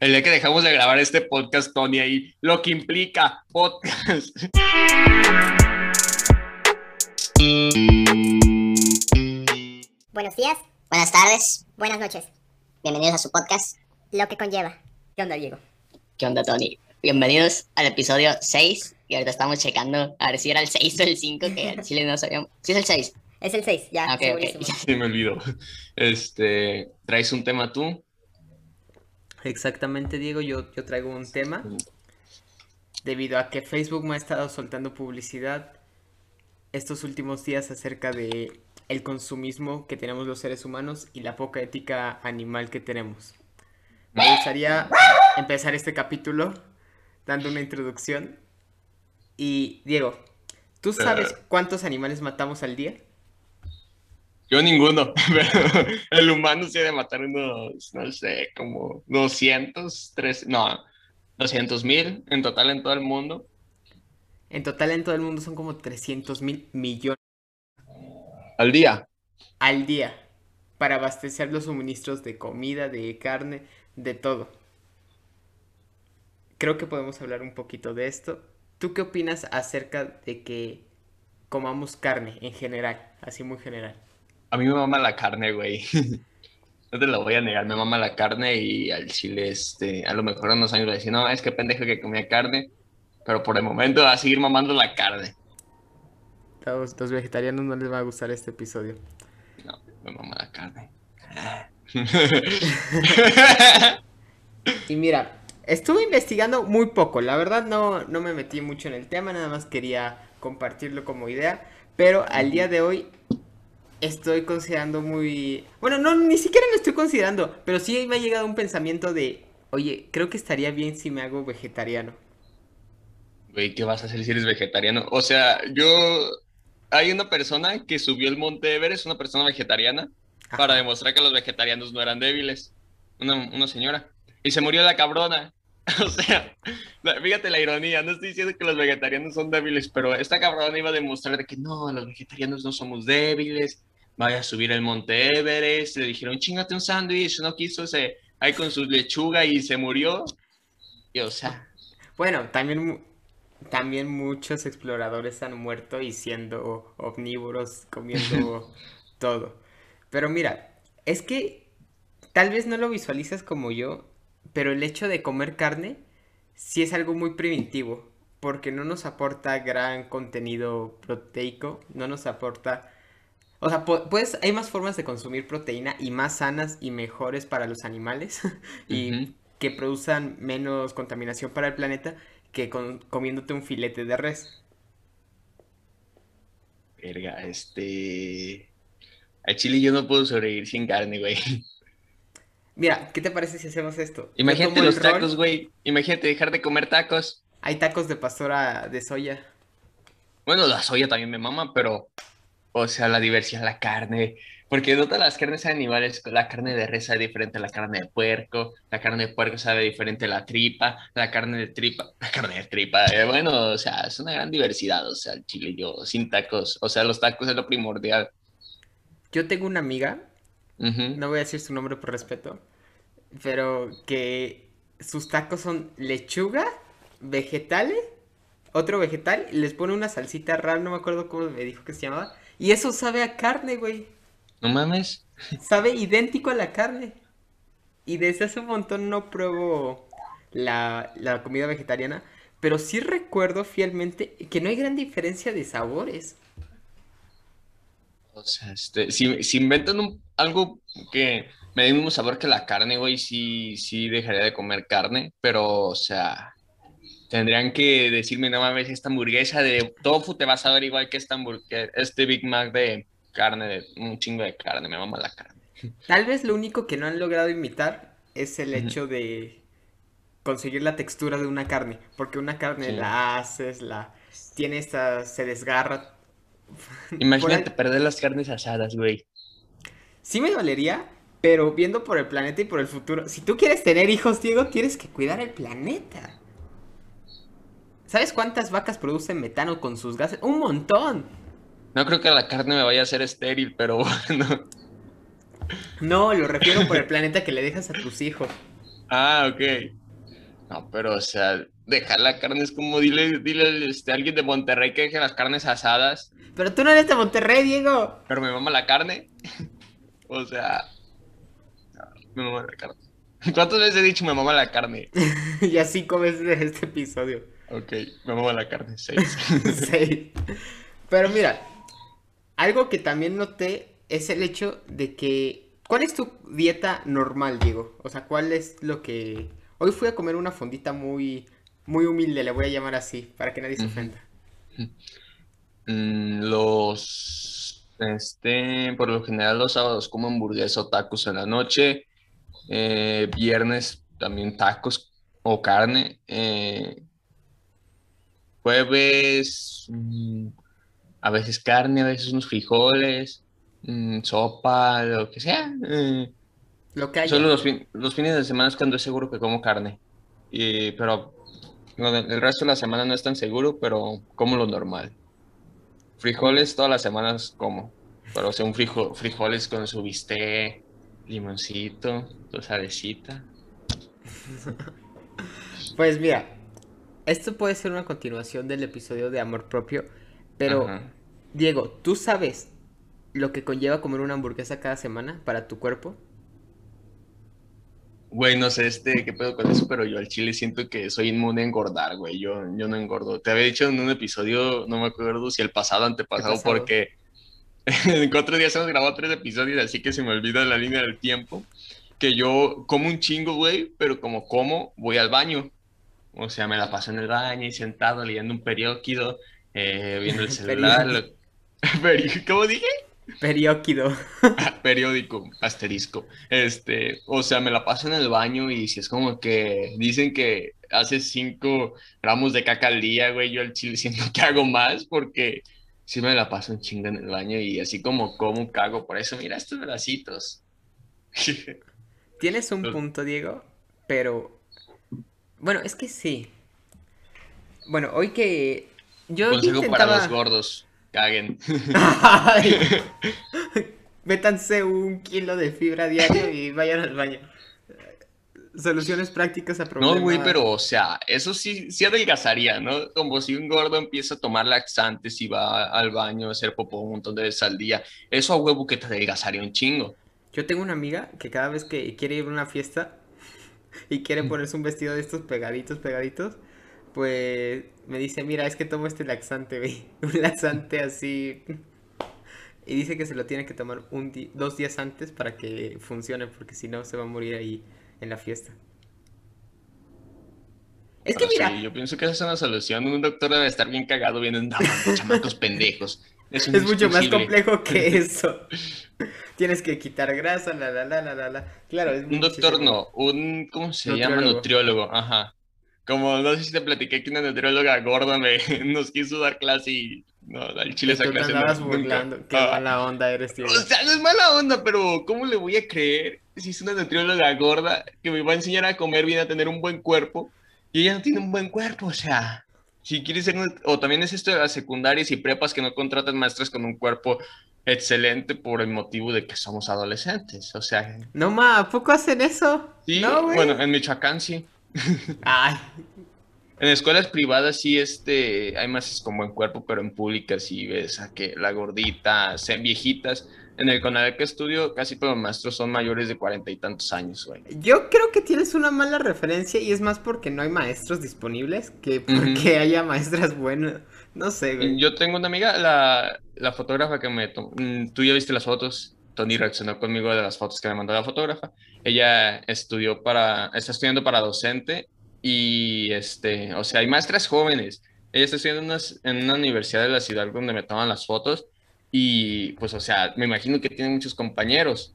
El día que dejamos de grabar este podcast, Tony, ahí, lo que implica podcast. Buenos días, Buenas tardes, buenas noches. bienvenidos a su podcast. Lo que conlleva. ¿Qué onda, Diego? ¿Qué onda, Tony? Bienvenidos al episodio 6. Y ahorita estamos checando a ver si era el 6 o el 5, que al chile no sabíamos. Sí, es el 6. Es el 6, ya, Ah, ok, segurísimo. ok. Sí, me olvidó. Este, ¿traes un tema tú? Exactamente, Diego, yo, yo traigo un tema. Debido a que Facebook me ha estado soltando publicidad estos últimos días acerca de el consumismo que tenemos los seres humanos y la poca ética animal que tenemos. Me gustaría empezar este capítulo dando una introducción. Y Diego, ¿tú sabes cuántos animales matamos al día? Yo ninguno, pero el humano se ha de matar unos, no sé, como 200, 3, no, 200 mil en total en todo el mundo. En total en todo el mundo son como 300 mil millones Al día. al día para abastecer los suministros de comida, de carne, de todo. Creo que podemos hablar un poquito de esto. ¿Tú qué opinas acerca de que comamos carne en general, así muy general? A mí me mama la carne, güey. No te lo voy a negar, me mama la carne y al chile, este, a lo mejor en unos años voy a decir, no, es que pendejo que comía carne, pero por el momento va a seguir mamando la carne. Los, los vegetarianos no les va a gustar este episodio. No, me mama la carne. Y mira, estuve investigando muy poco, la verdad no, no me metí mucho en el tema, nada más quería compartirlo como idea, pero al día de hoy estoy considerando muy... Bueno, no, ni siquiera lo estoy considerando, pero sí me ha llegado un pensamiento de, oye, creo que estaría bien si me hago vegetariano. Güey, ¿qué vas a hacer si eres vegetariano? O sea, yo... Hay una persona que subió el Monte Everest, una persona vegetariana, Ajá. para demostrar que los vegetarianos no eran débiles. Una, una señora. Y se murió la cabrona. O sea, fíjate la ironía, no estoy diciendo que los vegetarianos son débiles, pero esta cabrona iba a demostrar de que no, los vegetarianos no somos débiles, vaya a subir el Monte Everest, le dijeron, chingate un sándwich, no quiso, se, ahí con su lechuga y se murió. Y o sea, Bueno, también, también muchos exploradores han muerto y siendo omnívoros, comiendo todo. Pero mira, es que tal vez no lo visualizas como yo, pero el hecho de comer carne sí es algo muy primitivo, porque no nos aporta gran contenido proteico, no nos aporta... O sea, pu- pues hay más formas de consumir proteína y más sanas y mejores para los animales y que produzcan menos contaminación para el planeta que con- comiéndote un filete de res. verga, este... Al chile yo no puedo sobrevivir sin carne, güey. Mira, ¿qué te parece si hacemos esto? Imagínate los tacos, güey. Imagínate dejar de comer tacos. Hay tacos de pastora de soya. Bueno, la soya también me mama, pero, o sea, la diversidad, la carne, porque todas las carnes saben iguales, la carne de res sabe diferente a la carne de puerco, la carne de puerco sabe diferente a la tripa, la carne de tripa, la carne de tripa, eh, bueno, o sea, es una gran diversidad, o sea, el chile yo sin tacos, o sea, los tacos es lo primordial. Yo tengo una amiga, no voy a decir su nombre por respeto, pero que sus tacos son lechuga, vegetales, otro vegetal, y les pone una salsita rara, no me acuerdo cómo me dijo que se llamaba, y eso sabe a carne, güey. No mames. Sabe idéntico a la carne. Y desde hace un montón no pruebo la, la comida vegetariana, pero sí recuerdo fielmente que no hay gran diferencia de sabores. O sea, este, si, si inventan un- algo que me dé el mismo sabor que la carne, güey, sí, sí dejaría de comer carne, pero, o sea, tendrían que decirme, no mames, esta hamburguesa de tofu te va a saber igual que esta hamburguesa, este Big Mac de carne, de un chingo de carne, me mama la carne. Tal vez lo único que no han logrado imitar es el hecho de conseguir la textura de una carne, porque una carne Sí. la haces, la tiene esta, se desgarra. Imagínate ahí- perder las carnes asadas, güey. Sí me dolería, pero viendo por el planeta y por el futuro, si tú quieres tener hijos, Diego, tienes que cuidar el planeta. ¿Sabes cuántas vacas producen metano con sus gases? Un montón. No creo que la carne me vaya a hacer estéril, pero bueno. No, lo refiero por el planeta que le dejas a tus hijos. Ah, ok. No, pero, o sea, dejar la carne es como dile, dile este, a alguien de Monterrey que deje las carnes asadas, Pero tú no eres de Monterrey, Diego. pero me mama la carne. O sea, me mama la carne. ¿Cuántas veces he dicho me mama la carne? y así comes este episodio. Ok, me mama la carne, seis. Sí. Pero mira, algo que también noté es el hecho de que. ¿Cuál es tu dieta normal, Diego? O sea, ¿cuál es lo que. Hoy fui a comer una fondita muy. Muy humilde, le voy a llamar así, para que nadie se ofenda. Mm, los, este, por lo general los sábados como hamburguesa o tacos en la noche. Eh, viernes también tacos o carne. Eh, jueves, mm, a veces carne, a veces unos frijoles, mm, sopa, lo que sea. Eh, Lo que. Solo los, fin- los fines de semana es cuando es seguro que como carne. Y, pero no, el resto de la semana no es tan seguro, pero como lo normal. Frijoles todas las semanas como. Pero o sea, un frijo- frijoles con su bistec, limoncito, su salecita. Pues mira, esto puede ser una continuación del episodio de amor propio, pero Ajá. Diego, ¿tú sabes lo que conlleva comer una hamburguesa cada semana para tu cuerpo? Güey, no sé este, qué pedo con eso, pero yo al chile siento que soy inmune a engordar, güey. Yo, yo no engordo. Te había dicho en un episodio, no me acuerdo si el pasado antepasado, pasado? porque en cuatro días hemos grabado tres episodios, así que se me olvida la línea del tiempo. Que yo como un chingo, güey, pero como como, voy al baño. O sea, me la paso en el baño y sentado leyendo un periódico, eh, viendo el celular. lo- ¿Cómo dije? Perióquido. periódico, asterisco. Este, o sea, me la paso en el baño y si es como que dicen que hace 5 gramos de caca al día, güey, yo al chile siento que hago más porque sí me la paso un chingo en el baño y así como como cago, por eso mira estos pedacitos. Tienes un punto, Diego, pero bueno, es que sí. Bueno, hoy que yo Consejo para los gordos, caguen. Ay. Métanse un kilo de fibra diario y vayan al baño. Soluciones prácticas a No, problemas. güey, pero o sea, eso sí, sí adelgazaría, ¿no? Como si un gordo empieza a tomar laxantes y va al baño a hacer popó un montón de veces al día. Eso a huevo que te adelgazaría un chingo. Yo tengo una amiga que cada vez que quiere ir a una fiesta y quiere Mm. ponerse un vestido de estos pegaditos, pegaditos, pues me dice, mira, es que tomo este laxante, güey. Un laxante así. Y dice que se lo tiene que tomar un dos días antes para que funcione, porque si no se va a morir ahí en la fiesta. Es que Pero sí, mira, yo pienso que esa es una solución. Un doctor debe estar bien cagado viendo "No, chamacos pendejos. No es mucho más posible". complejo que eso. Tienes que quitar grasa, la la la la la la. Claro, es Un doctor muchísimo. no, un, ¿cómo se llama? Nutriólogo. Nutriólogo, ajá. Como no sé si te platiqué que una nutrióloga gorda me, nos quiso dar clase y no, al chile esa clase no- andabas nunca. burlando. Qué Ah, mala onda eres, tío. O sea, no es mala onda, pero ¿cómo le voy a creer si es una nutrióloga gorda que me va a enseñar a comer bien, a tener un buen cuerpo? Y ella no tiene un buen cuerpo, o sea, si quieres ser... O también es esto de las secundarias y prepas que no contratan maestras con un cuerpo excelente por el motivo de que somos adolescentes, o sea... No, ma, ¿a poco hacen eso? Sí, No, bueno, en Michoacán sí. Ay, En escuelas privadas sí este, hay maestras con buen cuerpo, pero en públicas sí ves a que la gordita, sean viejitas. En el CONADE que estudio, casi todos los maestros son mayores de cuarenta y tantos años, güey. yo creo que tienes una mala referencia y es más porque no hay maestros disponibles que porque Ujú. haya maestras buenas. No sé, güey. Yo tengo una amiga, la, la fotógrafa que me tomó, mm, tú ya viste las fotos, Tony reaccionó conmigo de las fotos que me mandó la fotógrafa. Ella estudió para, está estudiando para docente y, este, o sea, hay maestras jóvenes. Ella está estudiando en una, en una universidad de la ciudad donde me toman las fotos y, pues, o sea, me imagino que tiene muchos compañeros,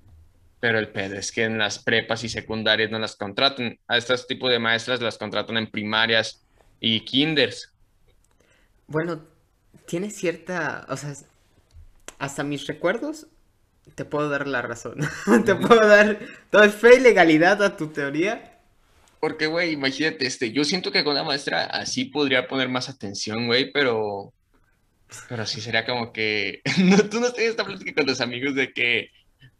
pero el pedo es que en las prepas y secundarias no las contratan. A estos tipos de maestras las contratan en primarias y kinders. Bueno, tiene cierta, o sea, hasta mis recuerdos te puedo dar la razón. te puedo dar toda fe y legalidad a tu teoría. Porque, güey, imagínate, este, yo siento que con la maestra así podría poner más atención, güey, pero, pero sí sería como que, tú no tienes esta plática con tus amigos de que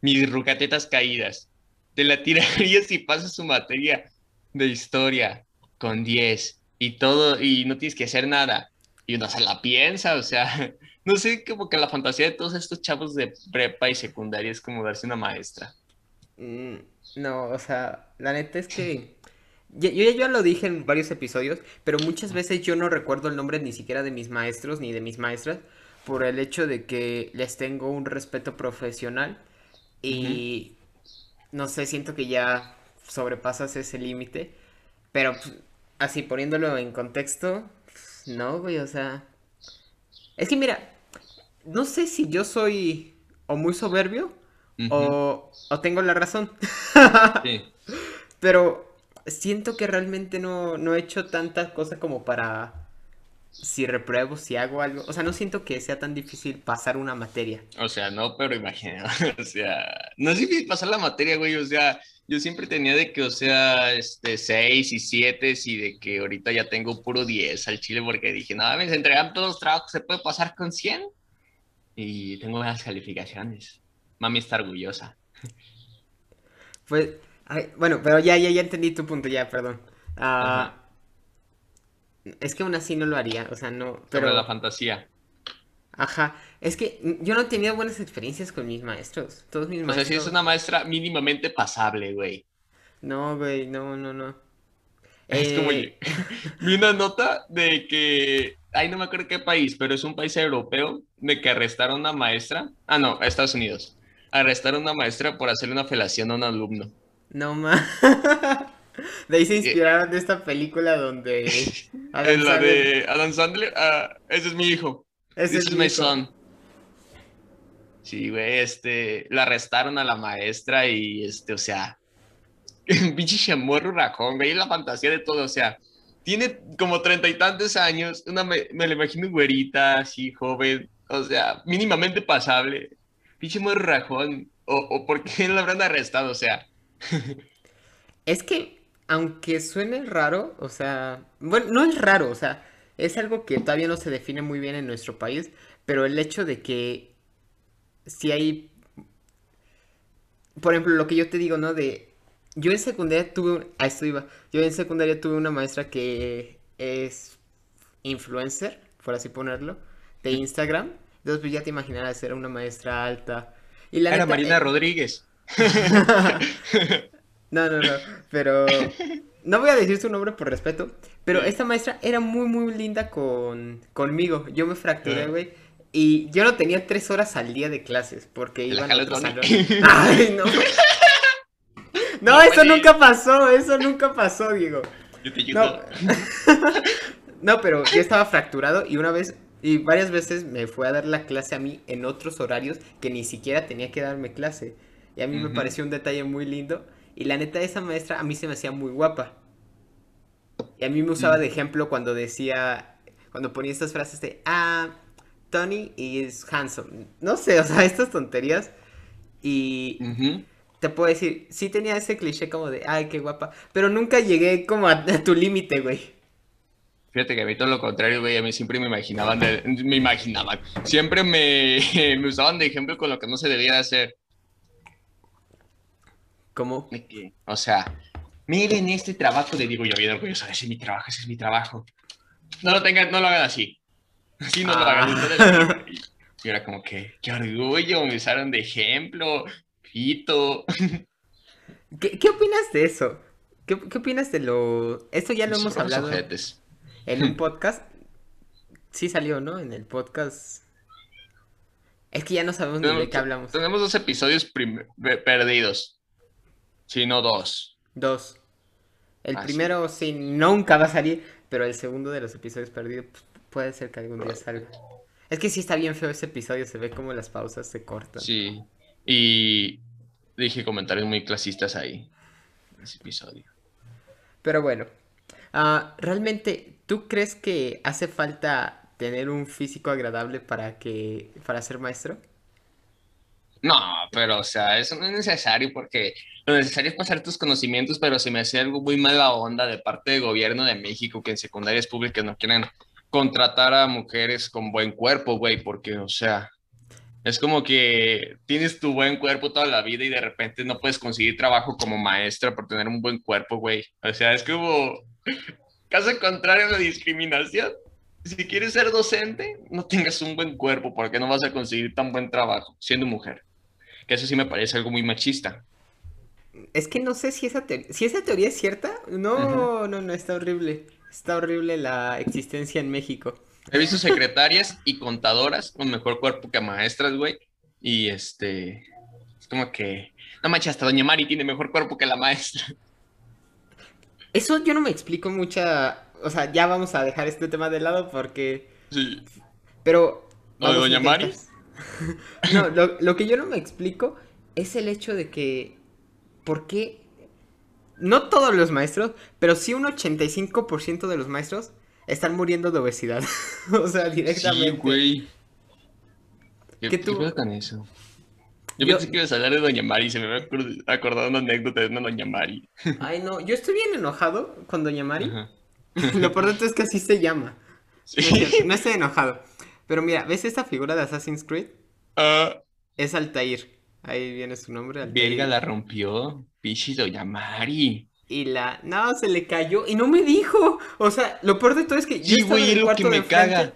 mis rucatetas caídas, te la tirarías si pasas su materia de historia con 10 y todo, y no tienes que hacer nada. Y uno se la piensa, o sea, no sé, como que la fantasía de todos estos chavos de prepa y secundaria es como darse una maestra. Mm, no, o sea, la neta es que yo ya lo dije en varios episodios, pero muchas veces yo no recuerdo el nombre ni siquiera de mis maestros ni de mis maestras por el hecho de que les tengo un respeto profesional y no sé, siento que ya sobrepasas ese límite, pero pues, así poniéndolo en contexto, pues, no, güey, o sea, es que mira, no sé si yo soy o muy soberbio o, o tengo la razón. sí. Pero siento que realmente no, no he hecho tanta cosa como para si repruebo, si hago algo. O sea, no siento que sea tan difícil pasar una materia. O sea, no, pero imagina, o sea, no es difícil pasar la materia, güey, o sea, yo siempre tenía de que, o sea, este, 6 y 7 y de que ahorita ya tengo puro 10 al chile porque dije, no, me entregan todos los trabajos, se puede pasar con 100 y tengo buenas calificaciones. Mami está orgullosa. Pues, ay, bueno, pero ya, ya, ya entendí tu punto, ya, perdón. Ah, es que aún así no lo haría, o sea, no, Sobre pero, la fantasía. ajá, es que yo no he tenido buenas experiencias con mis maestros, todos mis O sea, si es maestros, una maestra mínimamente pasable, güey. no, güey, no, no, no. Es como, Eh, vi una nota de que, ay, no me acuerdo qué país, pero es un país europeo, de que arrestaron a una maestra, ah, no, a Estados Unidos, arrestaron a una maestra por hacerle una felación a un alumno. No más. De ahí se inspiraron de esta película donde Adam En la Sandler- de Adam Sandler, ah, ese es mi hijo, Ese this es mi son. Sí, güey, este, la arrestaron a la maestra y, este, o sea, pinche chamorro rajón, güey, es la fantasía de todo, o sea, tiene como treinta y tantos años, una me, me la imagino güerita, así, joven, o sea, mínimamente pasable, pinche morro rajón, o, o por qué la habrán arrestado, o sea, Es que, aunque suene raro, o sea, bueno, no es raro, o sea, es algo que todavía no se define muy bien en nuestro país, pero el hecho de que si hay, por ejemplo, lo que yo te digo, ¿no? De, yo en secundaria tuve, un- a esto iba, yo en secundaria tuve una maestra que es influencer, por así ponerlo, de Instagram, entonces pues ya te imaginarás, era una maestra alta. Y la era neta, Marina eh, Rodríguez. No, no, no, pero no voy a decir su nombre por respeto, pero esta maestra era muy, muy linda con, conmigo. Yo me fracturé, Ah. güey, y yo no tenía tres horas al día de clases porque ¿Te la iban a otro salón. Ay, no. No, No, eso Bonnie. nunca pasó, eso nunca pasó, Diego. Yo te No, no, pero yo estaba fracturado y una vez y varias veces me fue a dar la clase a mí en otros horarios que ni siquiera tenía que darme clase. Y a mí me pareció un detalle muy lindo. Y la neta, esa maestra a mí se me hacía muy guapa. Y a mí me usaba Mm. de ejemplo cuando decía, cuando ponía estas frases de, ah, Tony is handsome. No sé, o sea, estas tonterías. Y te puedo decir, sí tenía ese cliché como de, ay, qué guapa. Pero nunca llegué como a, a tu límite, güey. Fíjate que a mí todo lo contrario, güey, a mí siempre me imaginaban, de- me imaginaban, siempre me, me usaban de ejemplo con lo que no se debía de hacer. ¿Cómo? De O sea, miren este trabajo, le digo yo bien orgulloso, ese es mi trabajo, ese es mi trabajo. No lo tengan, no lo hagan así. Así no lo Ah. hagan. entonces, y, era como que, qué orgullo, me usaron de ejemplo, pito. ¿Qué, qué opinas de eso? ¿Qué, qué opinas de lo... Esto ya lo hemos hablado en un podcast. Sí salió, ¿no? En el podcast. Es que ya no sabemos ni de qué hablamos. tenemos dos episodios perdidos. Si no dos. Dos. El Ah, primero sí nunca va a salir, pero el segundo de los episodios perdidos pues, puede ser que algún día salga. Es que sí está bien feo ese episodio, se ve como las pausas se cortan. Sí. Y dije comentarios muy clasistas ahí. En ese episodio. Pero bueno, ah, realmente, ¿tú crees que hace falta tener un físico agradable para que para ser maestro? No, pero o sea, eso no es necesario porque lo necesario es pasar tus conocimientos, pero se me hace algo muy mala onda de parte del gobierno de México que en secundarias públicas no quieren contratar a mujeres con buen cuerpo, güey, porque, o sea, Es como que tienes tu buen cuerpo toda la vida y de repente no puedes conseguir trabajo como maestra por tener un buen cuerpo, güey. O sea, es como caso contrario a la discriminación. Si quieres ser docente, no tengas un buen cuerpo porque no vas a conseguir tan buen trabajo siendo mujer. Que eso sí me parece algo muy machista. Es que no sé si esa, teoría, si esa teoría es cierta. No, no, no, está horrible. Está horrible la existencia en México. He visto secretarias y contadoras con mejor cuerpo que maestras, güey. Y este. Es como que. No manches, hasta Doña Mari tiene mejor cuerpo que la maestra. Eso yo no me explico mucha. O sea, ya vamos a dejar este tema de lado porque. Sí. Pero. ¿Lo de vamos a Doña Mari? no, lo, lo que yo no me explico es el hecho de que. ¿Por qué? No todos los maestros, pero sí un 85% de los maestros están muriendo de obesidad. o sea, directamente. Sí, güey. ¿Qué, ¿Qué tú- con eso? Yo, Yo- pensé que ibas a hablar de Doña Mari, se me había acor- acordado una anécdota de una Doña Mari. Ay, no, yo estoy bien enojado con Doña Mari. Lo peor de todo es que así se llama. Sí. No estoy enojado. Pero mira, ¿ves esta figura de Assassin's Creed? Ah, Es Altair. Ahí viene su nombre, Altair. Verga la rompió. Pichi Doña Mari. Y la... No, se le cayó y no me dijo. O sea, lo peor de todo es que yo Sí, güey, es lo que me caga.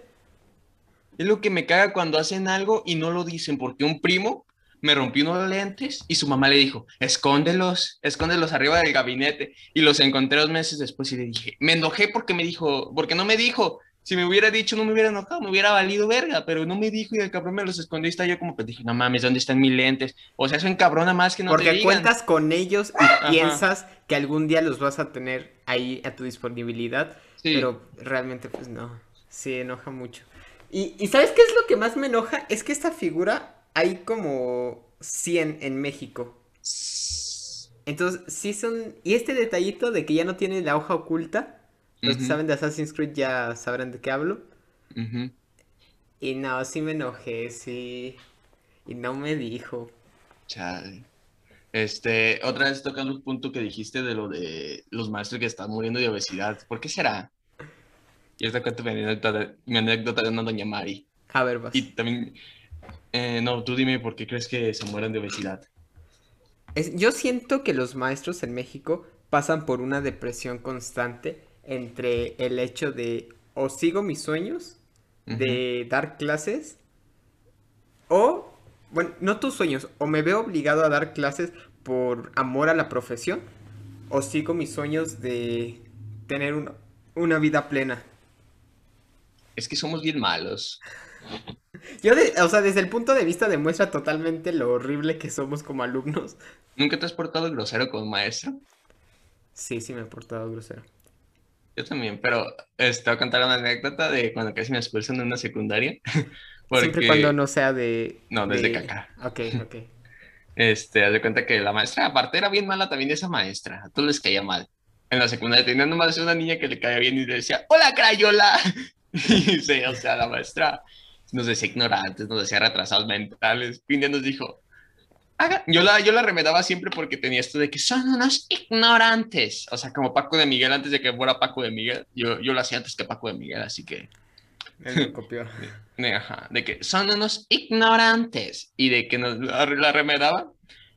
Es lo que me caga cuando hacen algo y no lo dicen, porque un primo me rompió unos lentes y su mamá le dijo, escóndelos, escóndelos arriba del gabinete. Y los encontré dos meses después y le dije, me enojé porque me dijo, porque no me dijo. Si me hubiera dicho, no me hubiera enojado, me hubiera valido verga, pero no me dijo y el cabrón me los escondió y está yo como, pues dije, no mames, ¿dónde están mis lentes? O sea, son cabrona más que no te Porque digan. cuentas con ellos y piensas que algún día los vas a tener ahí a tu disponibilidad. Sí. Pero realmente, pues no. Sí, enoja mucho. Y, y ¿sabes qué es lo que más me enoja? Es que esta figura hay como 100 en México. Entonces, sí son... Y este detallito de que ya no tiene la hoja oculta. Los que Ujú. saben de Assassin's Creed ya sabrán de qué hablo. Ujú. Y no, sí me enojé, sí. Y no me dijo. Chale. Este, otra vez tocando un punto que dijiste de lo de los maestros que están muriendo de obesidad. ¿Por qué será? Y esta cuento mi anécdota mi anécdota de una doña Mari. A ver, vas. Y también, eh, no, tú dime por qué crees que se mueren de obesidad. Es- yo siento que los maestros en México pasan por una depresión constante entre el hecho de o sigo mis sueños de dar clases o, bueno, no tus sueños, o me veo obligado a dar clases por amor a la profesión o sigo mis sueños de tener una, una vida plena. Es que somos bien malos. Yo, de- o sea, desde el punto de vista demuestra totalmente lo horrible que somos como alumnos. ¿Nunca te has portado grosero un maestro? Sí, sí me he portado grosero. Yo también, pero este, te voy a contar una anécdota de cuando casi me expulsan de una secundaria. Porque, Siempre cuando no sea de... No, desde de- caca. Ok, ok. este, haz de cuenta que la maestra, aparte era bien mala también esa maestra, a todos les caía mal. En la secundaria tenía nomás una niña que le caía bien y le decía, ¡Hola, Crayola! Y sí, o sea, la maestra nos decía ignorantes, nos decía retrasados mentales. Y un día nos dijo, "Haga-". Yo la, yo la remedaba siempre porque tenía esto de que son unos ignorantes. O sea, como Paco de Miguel antes de que fuera Paco de Miguel. Yo, yo lo hacía antes que Paco de Miguel, así que Él me copió. de, ajá, de que son unos ignorantes y de que nos la, la remedaba.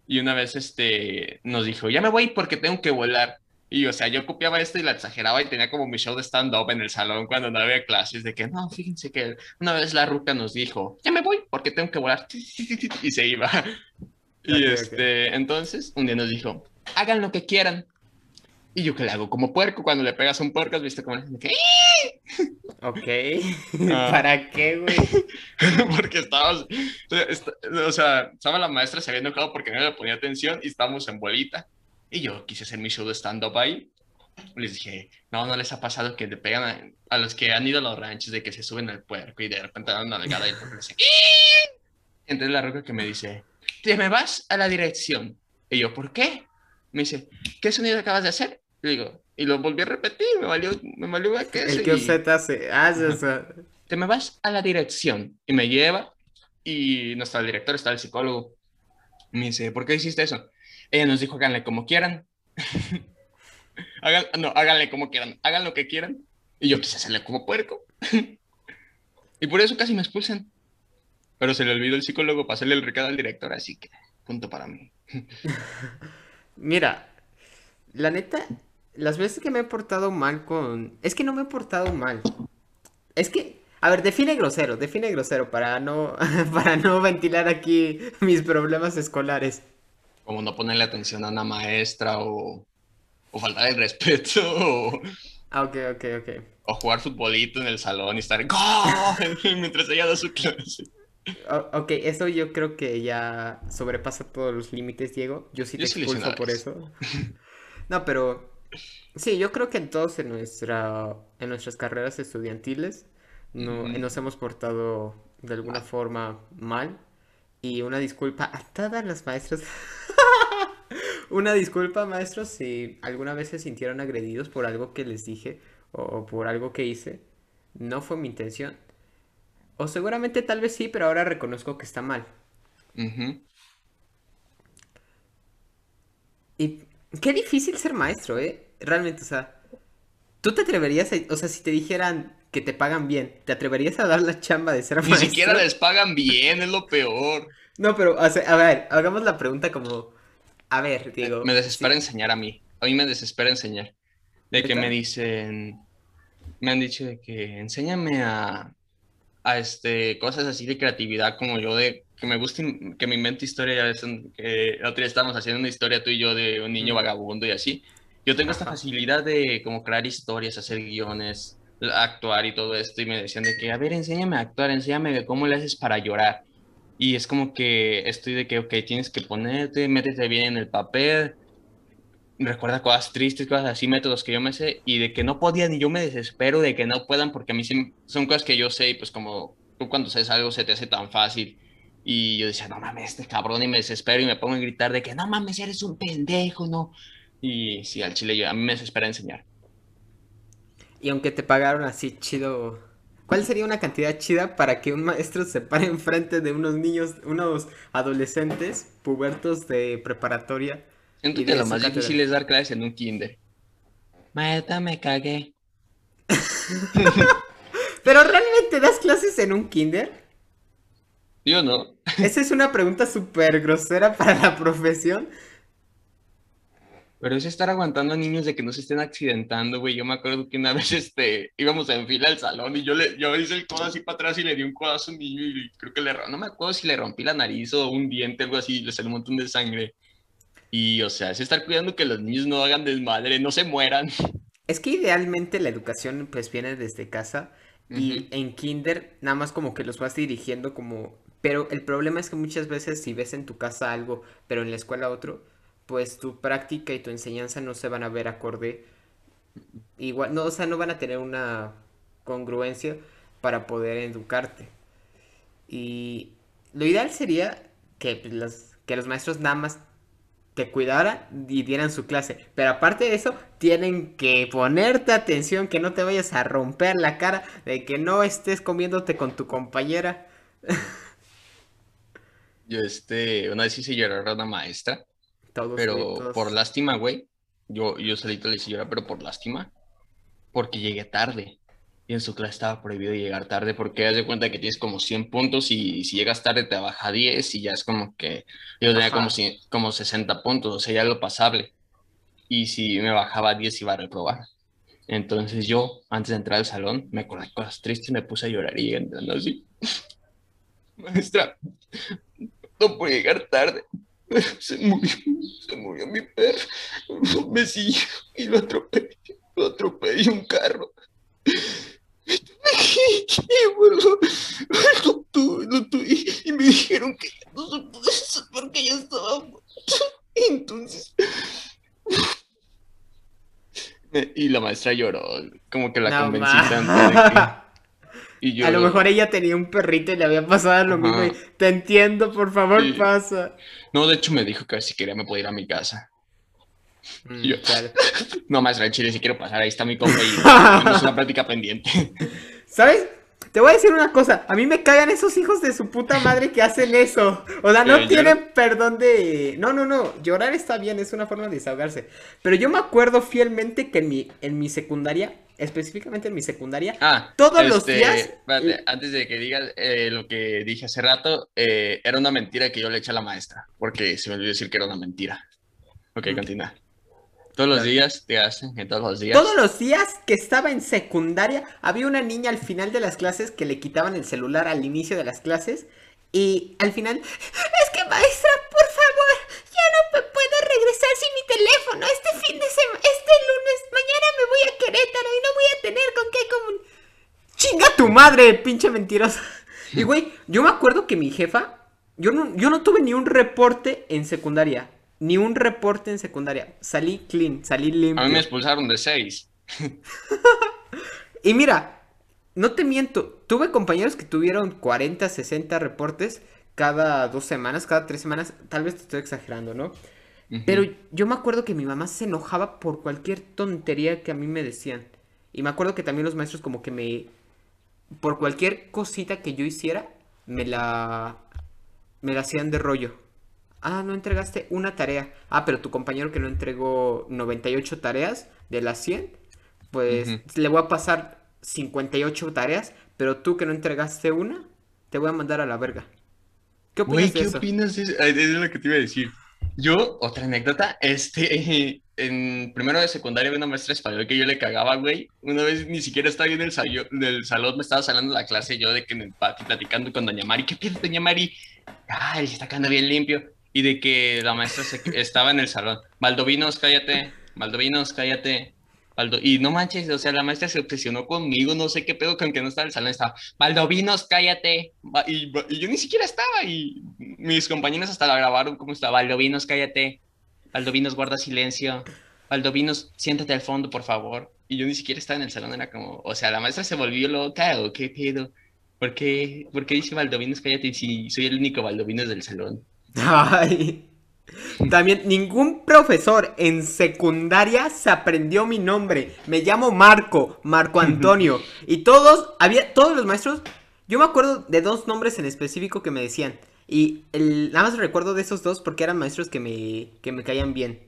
Y una vez este, nos dijo, ya me voy porque tengo que volar. Y o sea, yo copiaba esto y la exageraba y tenía como mi show de stand-up en el salón cuando no había clases. De que no, fíjense que una vez la ruca nos dijo, ya me voy porque tengo que volar. Y se iba. Y Ok, ok. este, entonces un día nos dijo, hagan lo que quieran. Y yo que le hago como puerco cuando le pegas a un puerco, has visto como que, Ok. Ah. ¿Para qué, güey? porque estábamos, o sea, estaba la maestra se había enojado porque no le ponía atención y estábamos en bolita. Y yo quise hacer mi show de stand-up ahí. Les dije, no, no les ha pasado que le pegan a, a los que han ido a los ranchos de que se suben al puerco y de repente dan una nalgada y el puerco dice. Entonces la roca que me dice, te me vas a la dirección. Y yo, ¿por qué? Me dice, ¿qué sonido acabas de hacer? Le digo, y lo volví a repetir, me valió, me valió que El que usted hace. Ah, te me vas a la dirección y me lleva y nuestra directora está el psicólogo. Me dice, ¿por qué hiciste eso? Ella nos dijo, háganle como quieran. Hagan, no, háganle como quieran, hagan lo que quieran. Y yo quise hacerle como puerco. y por eso casi me expulsan. Pero se le olvidó el psicólogo pasarle el recado al director, así que punto para mí. Mira, la neta, las veces que me he portado mal con... Es que no me he portado mal. Es que, a ver, define grosero, define grosero para no, para no ventilar aquí mis problemas escolares. Como no ponerle atención a una maestra o, o faltar el respeto o, Ah, ok, ok, ok. o jugar futbolito en el salón y estar ¡Gol! mientras ella da su clase. O- ok, eso yo creo que ya sobrepasa todos los límites, Diego. Yo sí te Yo expulso por eso. No, pero sí, yo creo que en todos en nuestra, en nuestras carreras estudiantiles no, nos hemos portado de alguna forma mal. Y una disculpa a todas las maestras. Una disculpa, maestros, si alguna vez se sintieron agredidos por algo que les dije o por algo que hice. No fue mi intención. O seguramente tal vez sí, pero ahora reconozco que está mal. Y qué difícil ser maestro, ¿eh? Realmente, o sea, ¿tú te atreverías a, o sea, si te dijeran que te pagan bien, ¿te atreverías a dar la chamba de ser Ni maestro? siquiera les pagan bien, es lo peor. No, pero, o sea, a ver, hagamos la pregunta como, a ver, digo, Me desespera sí, enseñar a mí. A mí me desespera enseñar. De que me dicen, me han dicho de que enséñame a, a este, cosas así de creatividad como yo, de que me guste, in- que me invente historia. Ya ves, un- que el otro día estábamos haciendo una historia tú y yo de un niño vagabundo y así. Yo tengo esta facilidad de como crear historias, hacer guiones, actuar y todo esto. Y me decían de que, a ver, enséñame a actuar, enséñame de cómo le haces para llorar. Y es como que estoy de que, ok, tienes que ponerte, métete bien en el papel, recuerda cosas tristes, cosas así, métodos que yo me sé, y de que no podían, y yo me desespero de que no puedan, porque a mí son cosas que yo sé, y pues como tú cuando sabes algo se te hace tan fácil. Y yo decía, no mames, este cabrón, y me desespero y me pongo a gritar de que no mames, eres un pendejo, no. Y sí, al chile yo, a mí me desespera enseñar. y aunque te pagaron así chido, ¿cuál sería una cantidad chida para que un maestro se pare enfrente de unos niños, unos adolescentes pubertos de preparatoria? Siento que lo más cátedra. difícil es dar clases en un kinder. Maestra, me cagué. Pero realmente das clases en un kinder? Yo no. Esa es una pregunta súper grosera para la profesión. Pero es estar aguantando a niños de que no se estén accidentando, güey. Yo me acuerdo que una vez este, íbamos en fila al salón y yo le yo hice el codo así para atrás y le di un codazo a un niño y creo que le no me acuerdo si le rompí la nariz o un diente, algo así, y le salió un montón de sangre. Y o sea, es estar cuidando que los niños no hagan desmadre, no se mueran. Es que idealmente la educación pues viene desde casa y en kinder nada más como que los vas dirigiendo como... Pero el problema es que muchas veces si ves en tu casa algo, pero en la escuela otro, pues tu práctica y tu enseñanza no se van a ver acorde. Igual, no, o sea, no van a tener una congruencia para poder educarte. Y lo ideal sería que pues, los, que los maestros nada más te cuidaran y dieran su clase. Pero aparte de eso, tienen que ponerte atención, que no te vayas a romper la cara, de que no estés comiéndote con tu compañera. Yo este, una vez hice llorar a una maestra, Todos, pero por lástima, güey. Yo, yo solito le hice llorar, pero por lástima. Porque llegué tarde. Y en su clase estaba prohibido llegar tarde porque haz de cuenta que tienes como 100 puntos y si llegas tarde te baja 10 y ya es como que yo tenía como, Ajá. como 60 puntos, o sea, ya lo pasable. Y si me bajaba 10 iba a reprobar. Entonces yo, antes de entrar al salón, me acordé de cosas tristes y me puse a llorar y llegué entrando así. Maestra, no puedo llegar tarde. Se murió, se murió mi perro. Me siguió y lo atropelló, lo atropelló un carro. Y bueno, lo tuve, lo tuve, y me dijeron que ya no se puede porque ya estaba muerto. Entonces. Y la maestra lloró, como que la No convencí tanto de que. Y yo, A lo mejor ella tenía un perrito y le había pasado lo mismo. y. Te entiendo, por favor, Sí. pasa. No, de hecho me dijo que si quería me podía ir a mi casa. Mm, Yo- claro. No, maestra, en Chile si quiero pasar, ahí está mi compa y tenemos una práctica pendiente. ¿Sabes? te voy a decir una cosa. A mí me cagan esos hijos de su puta madre que hacen eso. O sea, no Eh, tienen perdón de. No, no, no. Llorar está bien, es una forma de desahogarse. Pero yo me acuerdo fielmente que en mi, en mi secundaria, específicamente en mi secundaria, Ah, Todos los este, días- espérate, antes de que digas eh, lo que dije hace rato, eh, era una mentira que yo le eché a la maestra, porque se me olvidó decir que era una mentira. Ok, continúa. Todos los días te hacen, que todos los días. todos los días que estaba en secundaria, había una niña al final de las clases que le quitaban el celular al inicio de las clases. Y al final, es que maestra, por favor, ya no me puedo regresar sin mi teléfono. Este fin de semana, este lunes, mañana me voy a Querétaro y no voy a tener con qué comun... ¡Chinga tu madre, pinche mentirosa! Y güey, yo me acuerdo que mi jefa, yo no, yo no tuve ni un reporte en secundaria. Ni un reporte en secundaria. Salí clean, salí limpio. A mí me expulsaron de seis. Y mira, no te miento, tuve compañeros que tuvieron 40, 60 reportes cada dos semanas, cada tres semanas, tal vez te estoy exagerando, ¿no? Pero yo me acuerdo que mi mamá se enojaba por cualquier tontería que a mí me decían. Y me acuerdo que también los maestros como que me... Por cualquier cosita que yo hiciera, me la... Me la hacían de rollo. Ah, no entregaste una tarea. Ah, pero tu compañero que no entregó 98 tareas de las 100, pues le voy a pasar 58 tareas, pero tú que no entregaste una, te voy a mandar a la verga. ¿Qué opinas ¿qué eso? opinas de eso? Ay, Es lo que te iba a decir. Yo, otra anécdota, este, en primero de secundaria una maestra español que yo le cagaba, güey. Una vez ni siquiera estaba en el, del salón, me estaba saliendo de la clase yo de que en el patio platicando con doña Mari. ¿Qué pedo, doña Mari? Ay, se está quedando bien limpio. Y de que la maestra estaba en el salón. Valdovinos, cállate. Valdovinos, cállate. Y no manches, o sea, la maestra se obsesionó conmigo, no sé qué pedo con que no estaba en el salón, estaba, Valdovinos, cállate. Y, yo ni siquiera estaba, y mis compañeros hasta la grabaron como estaba, Valdovinos, cállate. Valdovinos, guarda silencio. Valdovinos, siéntate al fondo, por favor. Y yo ni siquiera estaba en el salón, era como, o sea, la maestra se volvió loca, qué pedo. ¿Por qué, ¿Por qué dice Valdovinos, cállate si soy el único Valdovinos del salón? Ay. También ningún profesor en secundaria se aprendió mi nombre. Me llamo Marco, Marco Antonio. Y todos, había, todos los maestros, yo me acuerdo de dos nombres en específico que me decían. Y el, nada más recuerdo de esos dos porque eran maestros que me, que me caían bien.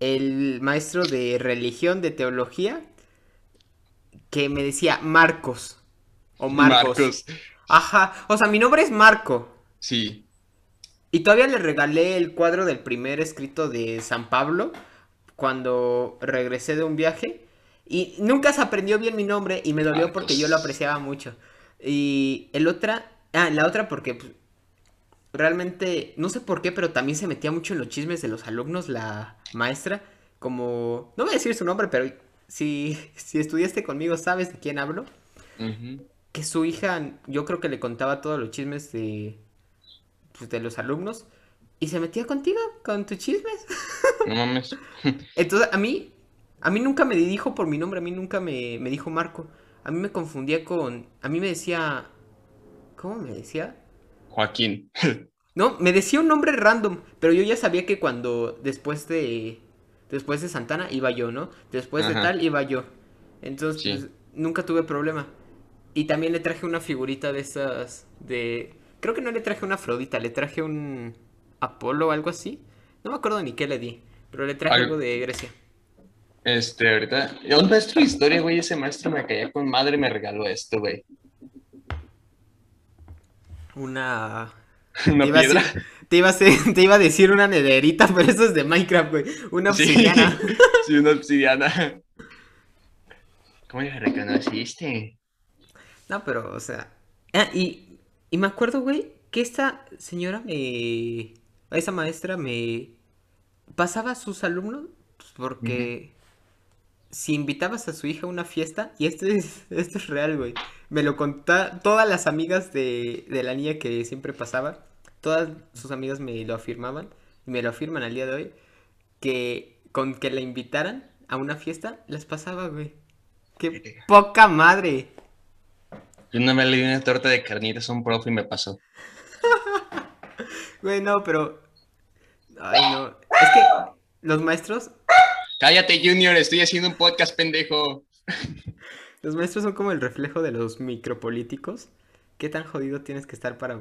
El maestro de religión, de teología, que me decía Marcos. O Marcos. Ajá, o sea, mi nombre es Marco. Sí. Y todavía le regalé el cuadro del primer escrito de San Pablo cuando regresé de un viaje. Y nunca se aprendió bien mi nombre y me dolió porque yo lo apreciaba mucho. Y el otra, ah, la otra porque pues, realmente, no sé por qué, pero también se metía mucho en los chismes de los alumnos la maestra. Como, no voy a decir su nombre, pero si, si estudiaste conmigo sabes de quién hablo. Que su hija, yo creo que le contaba todos los chismes de, pues, de los alumnos. Y se metía contigo, con tus chismes. No mames. Entonces, a mí, a mí nunca me dijo por mi nombre, a mí nunca me, me dijo Marco. A mí me confundía con, a mí me decía, ¿cómo me decía? Joaquín. No, me decía un nombre random, pero yo ya sabía que cuando después de, después de Santana iba yo, ¿no? Después de tal iba yo. Entonces, Sí. pues, nunca tuve problema. Y también le traje una figurita de esas, de, creo que no le traje una Afrodita, le traje un Apolo o algo así. No me acuerdo ni qué le di, pero le traje Al- algo de Grecia. Este, ahorita. Un maestro de historia, güey. Ese maestro me caía con madre y me regaló esto, güey. Una... Una te, iba piedra. te, iba a hacer- te iba a decir una nederita, pero eso es de Minecraft, güey. Una obsidiana. Sí, una obsidiana. ¿Cómo la reconociste? No, pero, o sea. Ah, y, y me acuerdo, güey, que esta señora me. Esa maestra me. Pasaba a sus alumnos pues, porque. Si invitabas a su hija a una fiesta, y esto es, esto es real, güey. Me lo contá todas las amigas de, de la niña que siempre pasaba. Todas sus amigas me lo afirmaban. Y me lo afirman al día de hoy. Que con que la invitaran a una fiesta, las pasaba, güey. ¡Qué poca madre! Yo una vez le di una torta de carnitas a un profe y me pasó. Güey, no, pero. Ay, no. Es que los maestros. Cállate, Junior, estoy haciendo un podcast, pendejo. Los maestros son como el reflejo de los micropolíticos. ¿Qué tan jodido tienes que estar para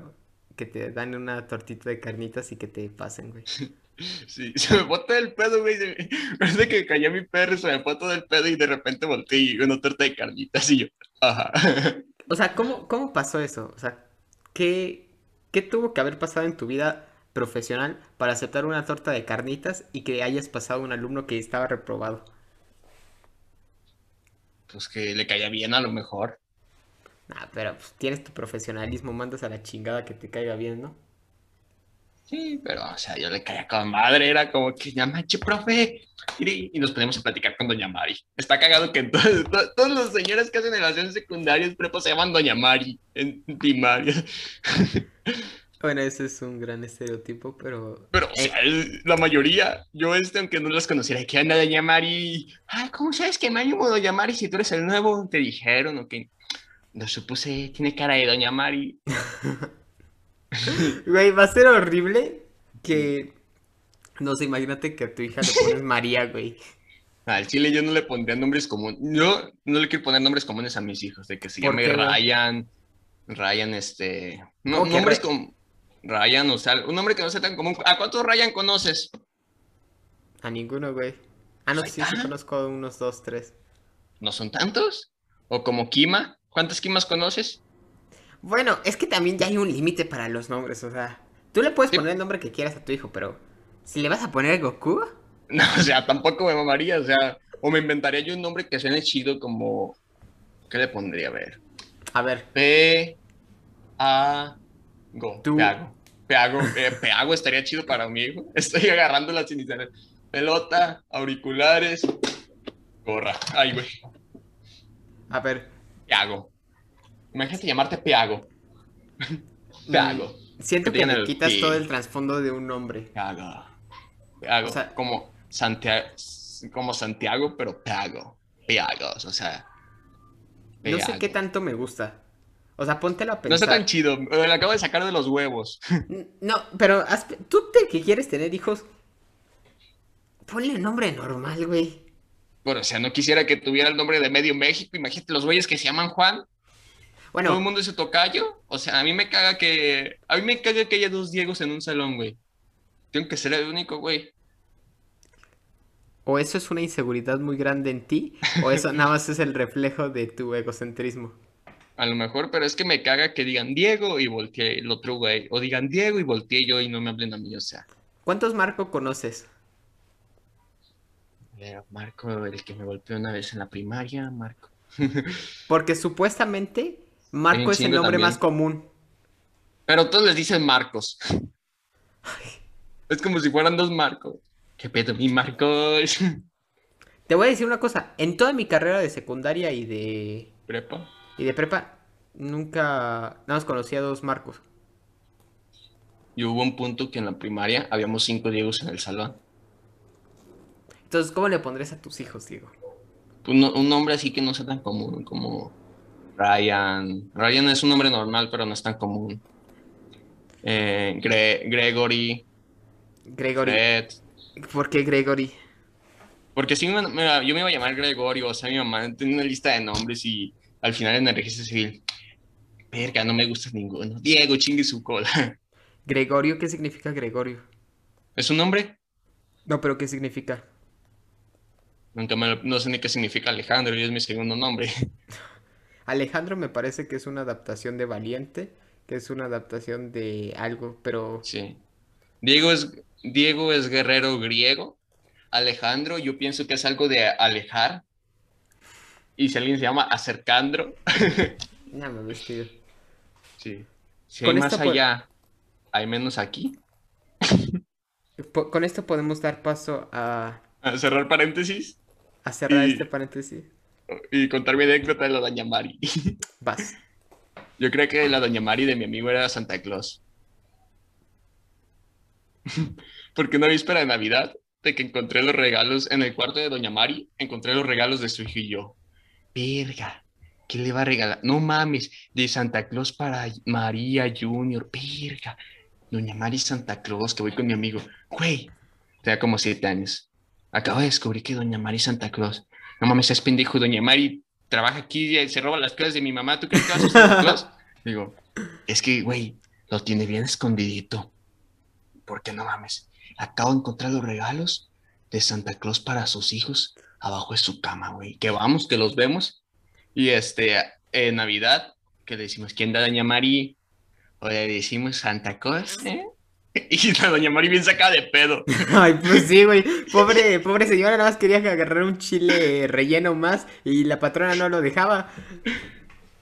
que te dan una tortita de carnitas y que te pasen, güey? Sí, se me todo el pedo, güey. me- Parece que cayó mi perro, se me fue todo el pedo y de repente volteé y una torta de carnitas y yo, ajá. O sea, ¿cómo, cómo pasó eso? O sea, ¿qué, qué tuvo que haber pasado en tu vida profesional para aceptar una torta de carnitas y que hayas pasado un alumno que estaba reprobado? Pues que le caía bien a lo mejor. Nah, pero pues, tienes tu profesionalismo, mandas a la chingada que te caiga bien, ¿no? Sí, pero, o sea, yo le caía con madre, era como que, ya manche, profe. Y y nos ponemos a platicar con Doña Mari. Está cagado que to- todos los señores que hacen relaciones secundarias prepa se llaman Doña Mari en primaria. Bueno, ese es un gran estereotipo, pero... Pero, o sea, es- la mayoría, yo este, aunque no las conociera, ¿qué onda Doña Mari? Ay, ¿cómo sabes que me llamo Doña Mari si tú eres el nuevo? Te dijeron, o que no supuse, tiene cara de Doña Mari. Güey, va a ser horrible que... No sé, imagínate que a tu hija le pones María, güey. Al chile yo no le pondría nombres comunes. Yo no le quiero poner nombres comunes a mis hijos, de que se ¿Por llame qué? Ryan, Ryan, este... No, ¿Cómo que nombres como... Ryan, o sea, un nombre que no sea tan común. ¿A cuántos Ryan conoces? A ninguno, güey. Ah, no, sí, sí conozco a unos dos, tres. ¿No son tantos? ¿O como Kima? ¿Cuántas Kimas conoces? Bueno, es que también ya hay un límite para los nombres, o sea... Tú le puedes Sí. poner el nombre que quieras a tu hijo, pero... Si le vas a poner Goku... No, o sea, tampoco me mamaría, o sea, o me inventaría yo un nombre que suene chido como... ¿Qué le pondría? A ver. A ver, P... A... Go. Tú- Peago. Peago. eh, Peago estaría chido para mi hijo. Estoy agarrando las iniciales. Pelota, auriculares, gorra. Ay, güey. a ver... Peago. Imagínate llamarte Peago. Peago. Siento Que que el quitas pi. todo el trasfondo de un nombre. Peago. Peago. O sea- como Santiago, como Santiago, pero Peago. Peagos, o sea. No sé qué tanto me gusta. O sea, póntelo a No pensar. está tan chido. Me lo acabo de sacar de los huevos. No, pero tú te que quieres tener hijos, ponle nombre normal, güey. Bueno, o sea, no quisiera que tuviera el nombre de medio México. Imagínate los güeyes que se llaman Juan. Todo el Bueno, mundo su tocayo. O sea, a mí me caga que. A mí me caga que haya dos Diegos en un salón, güey. Tengo que ser el único, güey. o eso es una inseguridad muy grande en ti, o eso nada más es el reflejo de tu egocentrismo. A lo mejor, pero es que me caga que digan Diego y volteé el otro güey. O digan Diego y volteé yo y no me hablen a mí, o sea. ¿Cuántos Marco conoces? Marco, el que me golpeó una vez en la primaria, Marco. Porque supuestamente Marco es el nombre también. más común. Pero todos les dicen Marcos. Es como si fueran dos Marcos. ¿Qué pedo, mi Marcos? Te voy a decir una cosa, en toda mi carrera de secundaria y de Prepa. y de prepa nunca nada más conocí a dos Marcos. Y hubo un punto que en la primaria habíamos cinco Diegos en el salón. Entonces, ¿cómo le pondrías a tus hijos, Diego? Un, no- un nombre así que no sea tan común como Ryan. Ryan es un nombre normal, pero no es tan común. Eh, Gre- Gregory, Gregory. Fred. ¿Por qué Gregory? Porque me- yo me iba a llamar Gregorio, o sea, mi mamá tenía una lista de nombres y al final en el registro civil, verga, no me gusta ninguno. Diego, chingue su cola. Gregorio, ¿qué significa Gregorio? ¿Es un nombre? No, pero ¿qué significa? Nunca me lo- no sé ni qué significa Alejandro, y es mi segundo nombre. Alejandro me parece que es una adaptación de Valiente, que es una adaptación de algo, pero Sí. Diego es, Diego es guerrero griego. Alejandro, yo pienso que es algo de alejar. Y si alguien se llama Acercandro, ya me vestido. sí. Si Con hay más allá, hay menos aquí. Con esto podemos dar paso a, A cerrar paréntesis a cerrar Y- este paréntesis. Y contar mi anécdota de la Doña Mari. Vas. Yo creo que la Doña Mari de mi amigo era Santa Claus. Porque una víspera de Navidad, de que encontré los regalos en el cuarto de Doña Mari, encontré los regalos de su hijo y yo. Verga, ¿qué le va a regalar? No mames, de Santa Claus para María Junior. Verga, Doña Mari Santa Claus, que voy con mi amigo. Güey, tenía como siete años. Acabo de descubrir que Doña Mari Santa Claus. No mames, es pendejo. Doña Mari trabaja aquí y se roba las cosas de mi mamá, ¿tú crees que vas a Santa Claus? Digo, es que, güey, lo tiene bien escondidito. Porque no mames, acabo de encontrar los regalos de Santa Claus para sus hijos abajo de su cama, güey. Que vamos, que los vemos. Y este, en Navidad, que le decimos, ¿quién da Doña Mari? O le decimos Santa Claus, ¿eh? Y la Doña Mari bien sacada de pedo. Ay, pues sí, güey. Pobre, pobre señora, nada más quería agarrar un chile relleno más y la patrona no lo dejaba.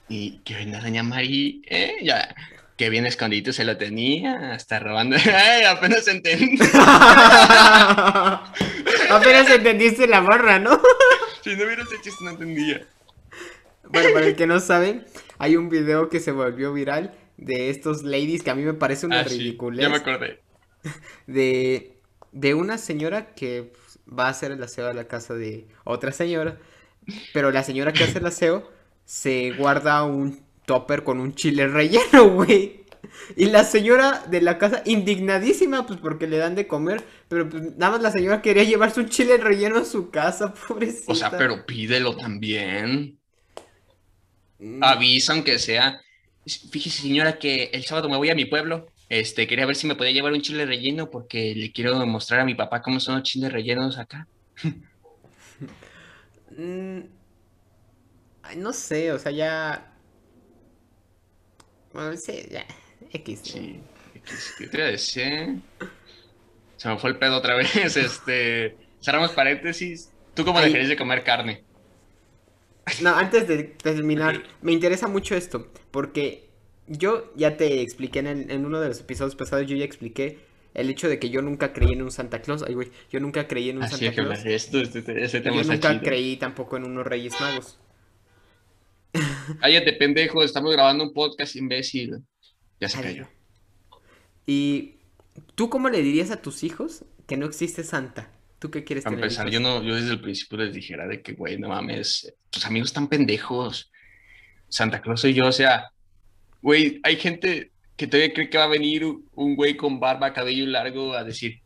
Y que venga Doña Mari, ¿eh? Ya, que bien escondido se lo tenía, hasta robando. ¡Ay, apenas entendí! Apenas entendiste la barra, ¿no? si no hubieras hecho esto, no entendía. Bueno, para el que no sabe, hay un video que se volvió viral de estos ladies que a mí me parece una Ah, sí, ridiculez. ya me acordé. de, de una señora que pues, va a hacer el aseo a la casa de otra señora, pero la señora que hace el aseo se guarda un topper con un chile relleno, güey. Y la señora de la casa, indignadísima, pues porque le dan de comer, pero pues nada más la señora quería llevarse un chile relleno a su casa, pobrecita. O sea, pero pídelo también. Mm, Avisa, aunque sea. Fíjese, señora, que el sábado me voy a mi pueblo. Este, quería ver si me podía llevar un chile relleno porque le quiero mostrar a mi papá cómo son los chiles rellenos acá. mm, no sé, o sea, ya... Bueno, sí, ya. X. Sí. ¿Qué te iba a decir? Se me fue el pedo otra vez. Este. Cerramos paréntesis. ¿Tú cómo dejarías de comer carne? No, antes de terminar, me interesa mucho esto, porque yo ya te expliqué en, el- en uno de los episodios pasados, yo ya expliqué el hecho de que yo nunca creí en un Santa Claus. Ay, güey, yo nunca creí en un Así Santa es que Claus. esto, este- este- ese y tema Yo nunca chido. creí tampoco en unos Reyes Magos. Cállate, pendejo. Estamos grabando un podcast, imbécil. Ya se Ay, cayó. ¿Y tú cómo le dirías a tus hijos que no existe Santa? ¿Tú qué quieres Para tener empezar, yo no, yo desde el principio les dijera de que, güey, no mames, tus amigos están pendejos. Santa Claus soy yo, o sea, güey, hay gente que todavía cree que va a venir un güey con barba, cabello largo a decir,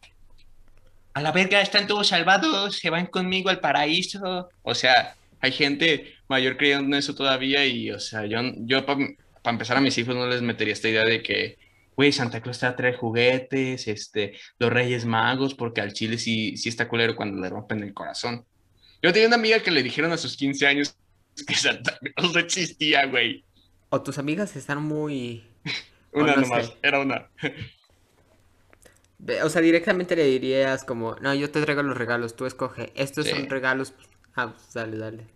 a la verga, están todos salvados, se van conmigo al paraíso. O sea, hay gente mayor creyendo en eso todavía y, o sea, yo, yo para empezar a mis hijos no les metería esta idea de que, güey, Santa Claus te va a traer juguetes, este, los Reyes Magos, porque al chile sí, sí está culero cuando le rompen el corazón. Yo tenía una amiga que le dijeron a sus 15 años que Santa Claus no existía, güey. O tus amigas están muy... Una no nomás, sé. era una. O sea, directamente le dirías como, no, yo te traigo los regalos, tú escoge. Estos Sí. son regalos. Ah, pues dale, dale.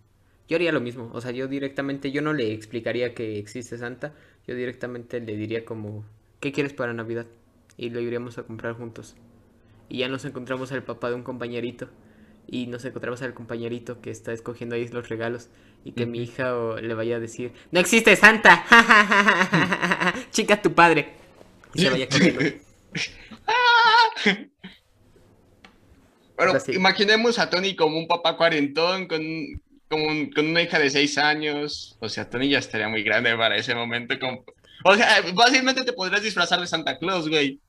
Yo haría lo mismo. O sea, yo directamente, yo no le explicaría que existe Santa. Yo directamente le diría como, ¿qué quieres para Navidad? Y lo iríamos a comprar juntos. Y ya nos encontramos al papá de un compañerito. Y nos encontramos al compañerito que está escogiendo ahí los regalos. Y que mi hija o, le vaya a decir, ¡No existe Santa! ¡Chica tu padre! Y se vaya corriendo. Bueno, sí. imaginemos a Tony como un papá cuarentón con, como un- con una hija de seis años. O sea, Tony ya estaría muy grande para ese momento. como- O sea, fácilmente te podrías disfrazar de Santa Claus, güey.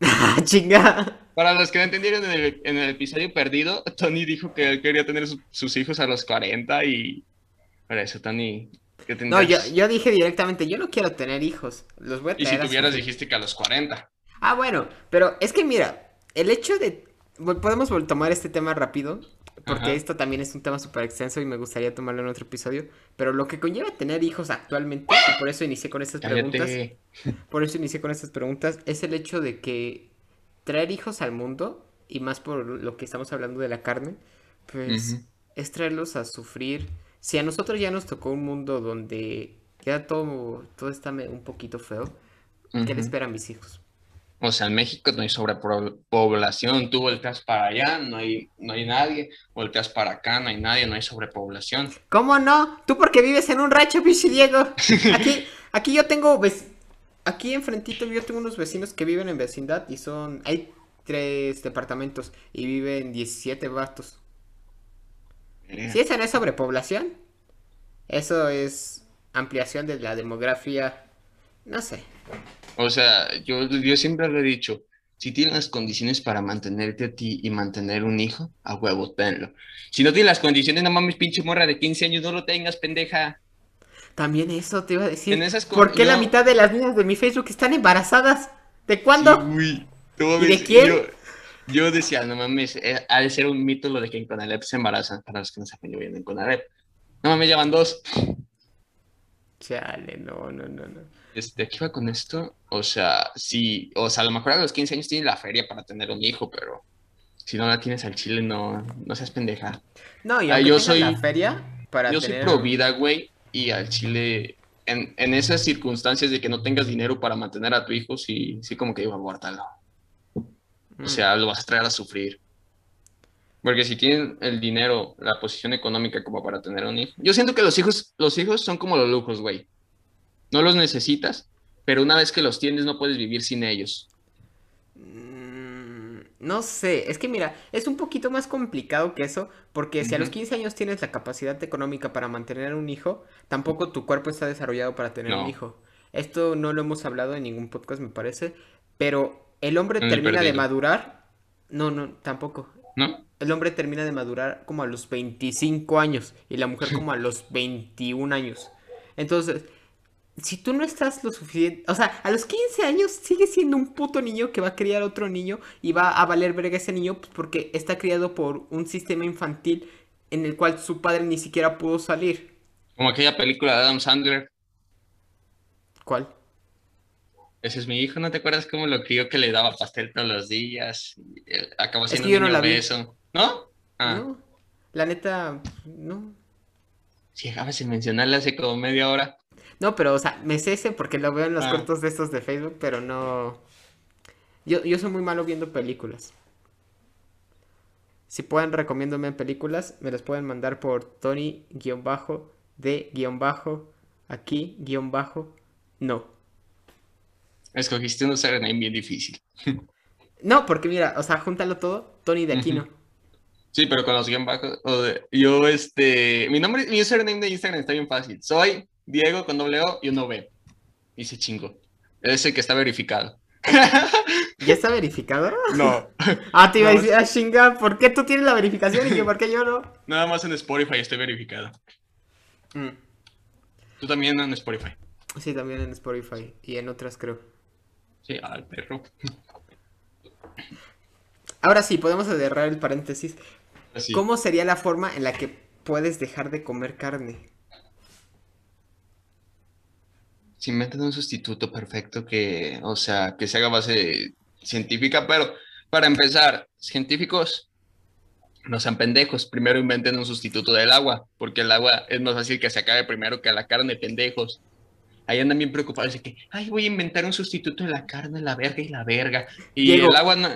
¡Chinga! Para los que no entendieron en el, en el episodio perdido, Tony dijo que él quería tener su- sus hijos a los 40 y... Para eso, Tony, ¿qué No, yo, yo dije directamente, yo no quiero tener hijos. Los voy a Y si traer tuvieras, dijiste que a los 40. Ah, bueno, pero es que mira, el hecho de... Podemos tomar este tema rápido, porque Ajá. esto también es un tema súper extenso y me gustaría tomarlo en otro episodio, pero lo que conlleva tener hijos actualmente, y por eso inicié con estas preguntas, por eso inicié con estas preguntas, es el hecho de que traer hijos al mundo, y más por lo que estamos hablando de la carne, pues es traerlos a sufrir. Si a nosotros ya nos tocó un mundo donde ya todo, todo está un poquito feo, ¿qué Ujú. le espera a mis hijos? O sea, en México no hay sobrepoblación. Tú volteas para allá, no hay, no hay nadie. Volteas para acá, no hay nadie, no hay sobrepoblación. ¿Cómo no? Tú porque vives en un rancho, pinche Diego. Aquí, aquí yo tengo vec- aquí enfrentito yo tengo unos vecinos que viven en vecindad y son hay tres departamentos y viven 17 vatos. Si esa no es sobrepoblación, eso es ampliación de la demografía, no sé. O sea, yo, yo siempre lo he dicho. Si tienes las condiciones para mantenerte a ti y mantener un hijo, a huevo, tenlo. Si no tienes las condiciones, no mames, pinche morra de 15 años, no lo tengas, pendeja. También eso te iba a decir. En esas co- ¿Por qué la mitad de las niñas de mi Facebook están embarazadas? ¿De cuándo? Sí, güey. No ¿Y de quién? Yo, yo decía, no mames, eh, ha de ser un mito lo de que en Conalep se embarazan. Para los que no saben, yo vivo en Conalep. No mames, ya van dos. Chale, no, no, no, no. Este, ¿qué iba con esto? O sea, sí, o sea, a lo mejor a los 15 años tienes la feria para tener un hijo, pero si no la tienes al chile, no, no seas pendeja. No, y Ah, yo soy- la feria para Yo soy tener... pro vida, güey, y al chile, en, en esas circunstancias de que no tengas dinero para mantener a tu hijo, sí, sí como que digo, abórtalo. Mm. O sea, lo vas a traer a sufrir. Porque si tienen el dinero, la posición económica como para tener un hijo. Yo siento que los hijos, los hijos son como los lujos, güey. No los necesitas, pero una vez que los tienes no puedes vivir sin ellos. Mm, No sé, es que mira, es un poquito más complicado que eso, porque si a los Ujú. 15 años tienes la capacidad económica para mantener un hijo, tampoco tu cuerpo está desarrollado para tener un hijo. Esto no lo hemos hablado en ningún podcast, me parece, pero el hombre termina de madurar. No, no, tampoco. ¿No? El hombre termina de madurar como a los 25 años y la mujer como a los 21 años. Entonces, si tú no estás lo suficiente, o sea, a los 15 años sigue siendo un puto niño que va a criar otro niño y va a valer verga ese niño pues, porque está criado por un sistema infantil en el cual su padre ni siquiera pudo salir. Como aquella película de Adam Sandler. ¿Cuál? Ese es mi hijo, ¿no te acuerdas cómo lo crió que le daba pastel todos los días? Él acabó Es siendo que yo un no niño la vi. obeso. ¿No? Ah, No, la neta, no. si llegabas sin mencionarle hace como media hora. No, pero, o sea, me sé ese porque lo veo en los Ah. cortos de estos de Facebook, pero no. Yo, yo soy muy malo viendo películas. Si pueden, recomiéndome películas, me las pueden mandar por Tony-de-aquí-no. Escogiste un username bien difícil. No, porque mira, o sea, júntalo todo, Tony de Aquino. Sí, pero con los guion bajos. o de- yo, este. Mi nombre, mi username de Instagram está bien fácil. Soy Diego con doble O y uno B. Y se chingo. Es el que está verificado. ¿Ya está verificado? No. Ah, te iba a decir, ah, chinga, ¿por qué tú tienes la verificación y yo, por qué yo no? Nada más en Spotify estoy verificado. Mm, Tú también en Spotify. Sí, también en Spotify y en otras creo. Sí, al perro. Ahora sí, podemos cerrar el paréntesis. Así. ¿Cómo sería la forma en la que puedes dejar de comer carne? Se inventan un sustituto perfecto que, o sea, que se haga base científica, pero para empezar, científicos no sean pendejos. Primero inventen un sustituto del agua, porque el agua es más fácil que se acabe primero que la carne, pendejos. Ahí andan bien preocupados de que, ay, voy a inventar un sustituto de la carne, la verga y la verga. Y Diego. el agua, no-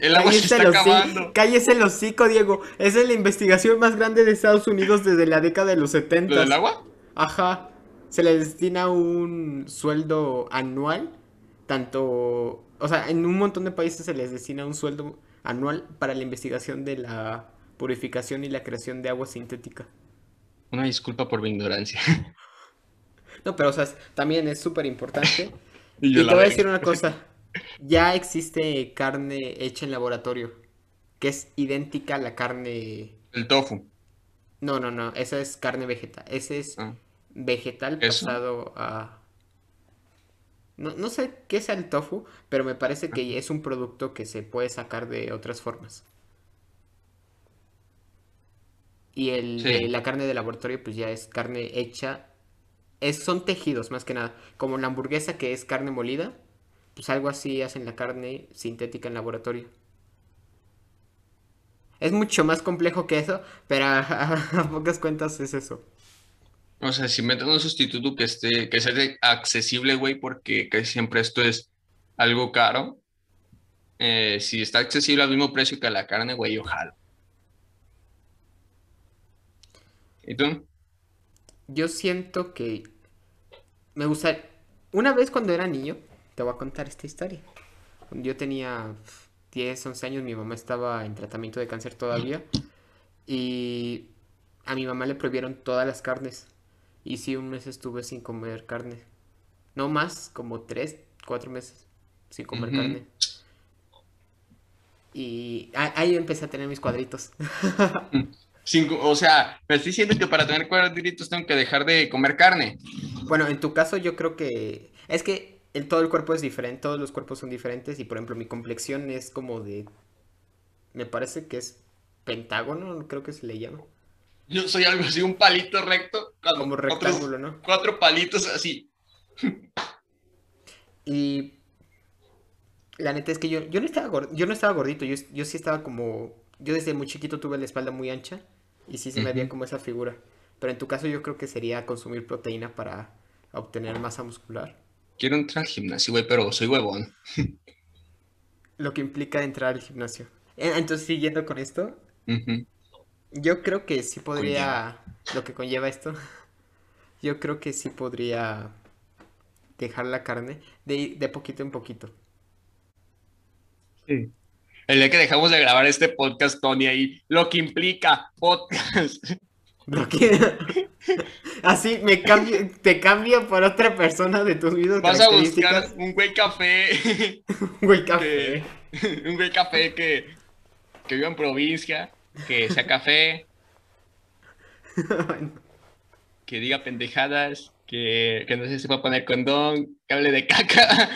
el agua se está acabando. Cállese el hocico, Diego. Esa es la investigación más grande de Estados Unidos desde la década de los 70. ¿Lo del agua? Ajá. Se le destina un sueldo anual, tanto, o sea, en un montón de países se les destina un sueldo anual para la investigación de la purificación y la creación de agua sintética. Una disculpa por mi ignorancia. No, pero o sea, también es súper importante. Y te voy a decir una cosa. Ya existe carne hecha en laboratorio, que es idéntica a la carne... El tofu. No, no, no, esa es carne vegetal. Ese es Ah. Vegetal ¿Eso? pasado a... No, no sé qué sea el tofu, pero me parece Ah. que es un producto que se puede sacar de otras formas. Y el, Sí. de la carne de laboratorio pues ya es carne hecha. Es, son tejidos más que nada. Como la hamburguesa que es carne molida, pues algo así hacen la carne sintética en laboratorio. Es mucho más complejo que eso, pero a, a- a pocas cuentas es eso. O sea, si inventan un sustituto que esté, que sea accesible, güey, porque casi siempre esto es algo caro. Eh, si está accesible al mismo precio que la carne, güey, yo jalo. ¿Y tú? Yo siento que me gusta. Una vez cuando era niño, te voy a contar esta historia. Cuando yo tenía pf, 10, 11 años, mi mamá estaba en tratamiento de cáncer todavía. Y a mi mamá le prohibieron todas las carnes. Y sí, un mes estuve sin comer carne. No más, como 3, 4 meses sin comer carne. Y ahí empecé a tener mis cuadritos. Cinco, o sea, me estoy diciendo que para tener cuadritos tengo que dejar de comer carne. Bueno, en tu caso yo creo que es que el, todo el cuerpo es diferente, todos los cuerpos son diferentes y por ejemplo mi complexión es como de, me parece que es pentágono, creo que se le llama, Yo soy algo así, un palito recto, como otros rectángulo, ¿no? cuatro palitos así. Y la neta es que yo, yo no estaba yo no estaba gordito, yo, yo sí estaba como, yo desde muy chiquito tuve la espalda muy ancha y sí se me veía Ujú. como esa figura. Pero en tu caso yo creo que sería consumir proteína para obtener masa muscular. Quiero entrar al gimnasio, güey, pero soy huevón. Lo que implica entrar al gimnasio. Entonces, siguiendo con esto, Ujú. Yo creo que sí podría, lo que conlleva esto, yo creo que sí podría dejar la carne de, de poquito en poquito. El día que dejamos de grabar este podcast, Tony, ahí, lo que implica podcast. Lo que- Así me cambio, te cambio por otra persona de tus mismas Vas a buscar un güey café, Güey, café. un güey café que, que viva en provincia, que sea café, que diga pendejadas, que, que no se sepa poner condón, que hable de caca.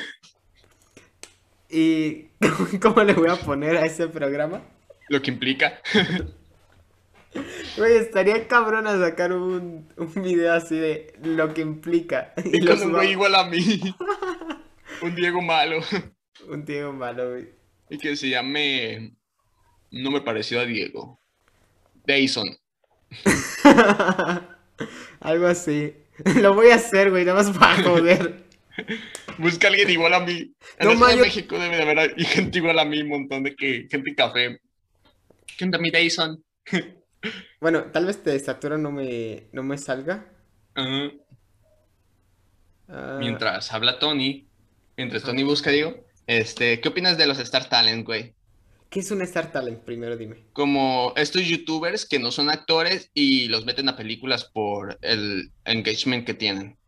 ¿Y cómo le voy a poner a ese programa? Lo que implica. Güey, estaría cabrón a sacar un, un video así de lo que implica. Y Y con un suba- güey igual a mí. Un Diego malo. Un tío malo, güey. Y que se llame. No me pareció a Diego. Dayson. Algo así. Lo voy a hacer, güey, nada más para joder. Busca a alguien igual a mí. En No, la Ciudad ma, de yo- México debe de haber gente igual a mí, un montón de que, gente café. ¿Qué onda, mi Dayson? Bueno, tal vez de estatura no me, no me salga. Ah, Mientras habla Tony, mientras. Tony busca, digo, este, ¿qué opinas de los Star Talent, güey? ¿Qué es un Star Talent? Primero dime. Como estos youtubers que no son actores y los meten a películas por el engagement que tienen.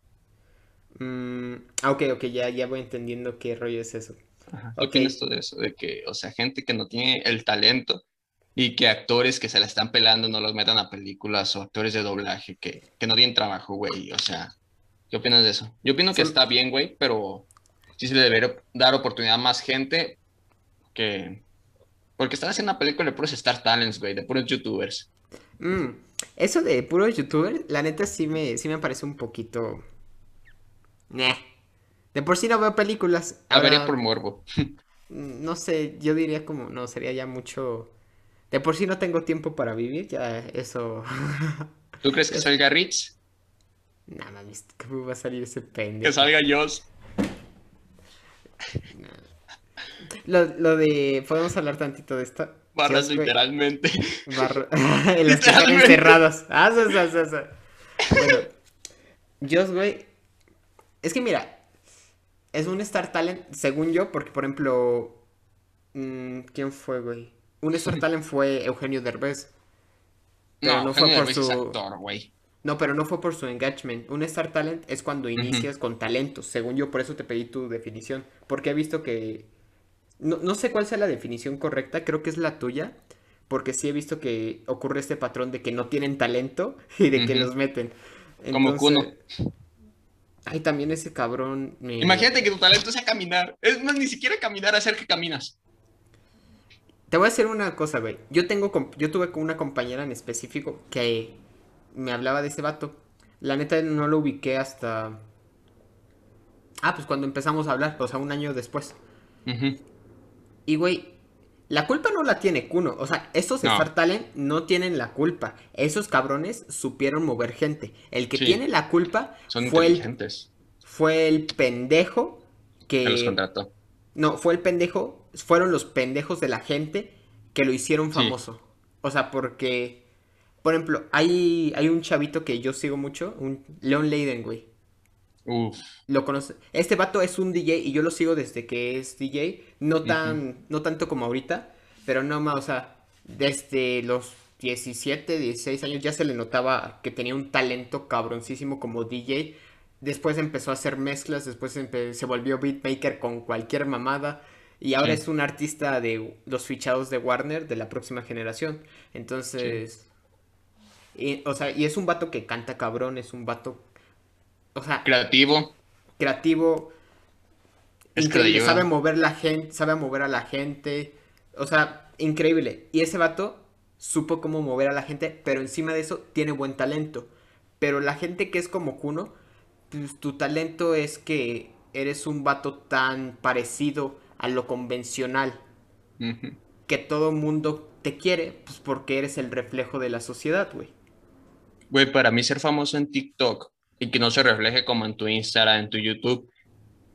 Mm, ah, ok, ok, ya, ya voy entendiendo qué rollo es eso. ¿Qué Ok. opinas tú de eso? De que, o sea, gente que no tiene el talento y que actores que se la están pelando no los metan a películas o actores de doblaje que, que no tienen trabajo, güey. O sea, ¿qué opinas de eso? Yo opino que está bien, güey, pero sí se le debería dar oportunidad a más gente que... Porque están haciendo una película de puros Star Talents, güey, de puros youtubers. Mm, eso de puro youtuber, la neta sí me, sí me parece un poquito... Nah. De por sí no veo películas. A ver, Ahora, por morbo. no sé, yo diría como, no, sería ya mucho... De por sí no tengo tiempo para vivir, ya eso... ¿Tú crees que salga Rich? Nada, ¿cómo va a salir ese Que pendejo? salga Joss. Lo, lo de... ¿Podemos hablar tantito de esto? Barras literalmente. Barro- en los que están encerrados. Ah, sí. Bueno, Joss, güey. Es que mira, es un Star Talent, según yo, porque por ejemplo. mm, ¿Quién fue, güey? Un Star Talent fue Eugenio Derbez. Pero no fue Eugenio por su- actor, güey. No, pero no fue por su engagement. Un Star Talent es cuando inicias con talentos. Según yo, por eso te pedí tu definición. Porque he visto que. No, no sé cuál sea la definición correcta, creo que es la tuya. Porque sí he visto que ocurre este patrón de que no tienen talento y de que los meten. Como Entonces- Ay, también ese cabrón. me- Imagínate que tu talento sea caminar. Es más, ni siquiera caminar, hacer que caminas. Te voy a decir una cosa, güey. Yo tengo, yo tuve con una compañera en específico que me hablaba de ese vato. La neta no lo ubiqué hasta. Ah, pues cuando empezamos a hablar, o sea, un año después. Ujú. Y güey, la culpa no la tiene Kuno. O sea, estos No. Star Talent no tienen la culpa. Esos cabrones supieron mover gente. El que Sí. tiene la culpa Son fue el, fue el pendejo Que los que. contrató. No, fue el pendejo, fueron los pendejos de la gente que lo hicieron Sí. famoso. O sea, porque, por ejemplo, hay, hay un chavito que yo sigo mucho, un Leon Leiden, güey. Uf. Lo conoce. Este vato es un DJ y yo lo sigo desde que es DJ. No tan, no tanto como ahorita, pero no más, o sea, desde los 17, 16 años ya se le notaba que tenía un talento cabroncísimo como DJ. Después empezó a hacer mezclas, después se volvió beatmaker con cualquier mamada. Y ahora Sí. es un artista de los fichados de Warner de la próxima generación. Entonces, y- o sea, y es un vato que canta cabrón, es un vato, o sea, Creativo. creativo, Es increíble, sabe mover la gente, sabe mover a la gente, o sea, increíble. Y ese vato supo cómo mover a la gente, pero encima de eso tiene buen talento. Pero la gente que es como Kuno, pues tu talento es que eres un vato tan parecido a lo convencional que todo mundo te quiere, pues porque eres el reflejo de la sociedad, güey. Güey, para mí ser famoso en TikTok y que no se refleje como en tu Instagram, en tu YouTube.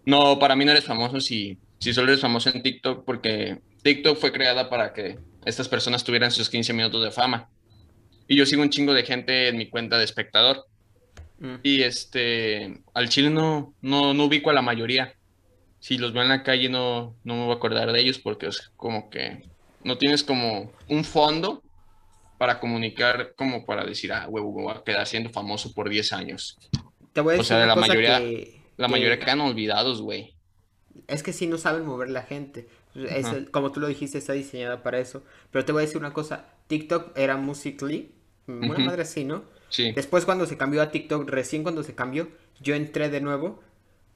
No, para mí no eres famoso si, si solo eres famoso en TikTok porque TikTok fue creada para que estas personas tuvieran sus 15 minutos de fama. Y yo sigo un chingo de gente en mi cuenta de espectador. Mm. Y este, al chile no, no, no ubico a la mayoría. Si los veo en la calle no, no me voy a acordar de ellos porque es como que no tienes como un fondo para comunicar, como para decir, ah, huevo, voy a quedar siendo famoso por 10 años. Te voy a O decir sea, de una la cosa mayoría- que- La que- mayoría quedan olvidados, güey. Es que sí no saben mover la gente. Es el- como tú lo dijiste, está diseñada para eso. Pero te voy a decir una cosa. TikTok era Musically. Una Ujú. madre así, ¿no? Sí. Después cuando se cambió a TikTok, recién cuando se cambió, yo entré de nuevo.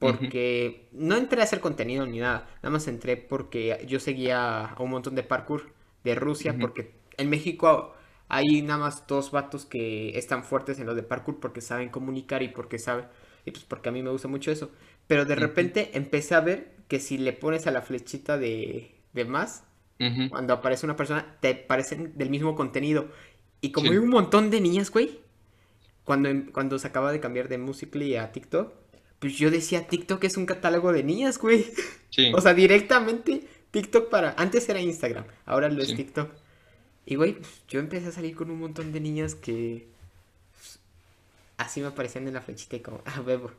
Porque no entré a hacer contenido ni nada. Nada más entré porque yo seguía a un montón de parkour de Rusia. Porque en México hay nada más dos vatos que están fuertes en lo de parkour porque saben comunicar y porque saben. Y pues porque a mí me gusta mucho eso. Pero de repente empecé a ver que si le pones a la flechita de, de más, cuando aparece una persona, te parecen del mismo contenido. Y como Sí. hay un montón de niñas, güey, cuando, em- cuando se acaba de cambiar de Musical.ly a TikTok, pues yo decía, TikTok es un catálogo de niñas, güey. Sí. O sea, directamente TikTok para... Antes era Instagram, ahora lo es. TikTok. Y, güey, pues, yo empecé a salir con un montón de niñas que... pues, así me aparecían en la flechita y como, ah, bebo.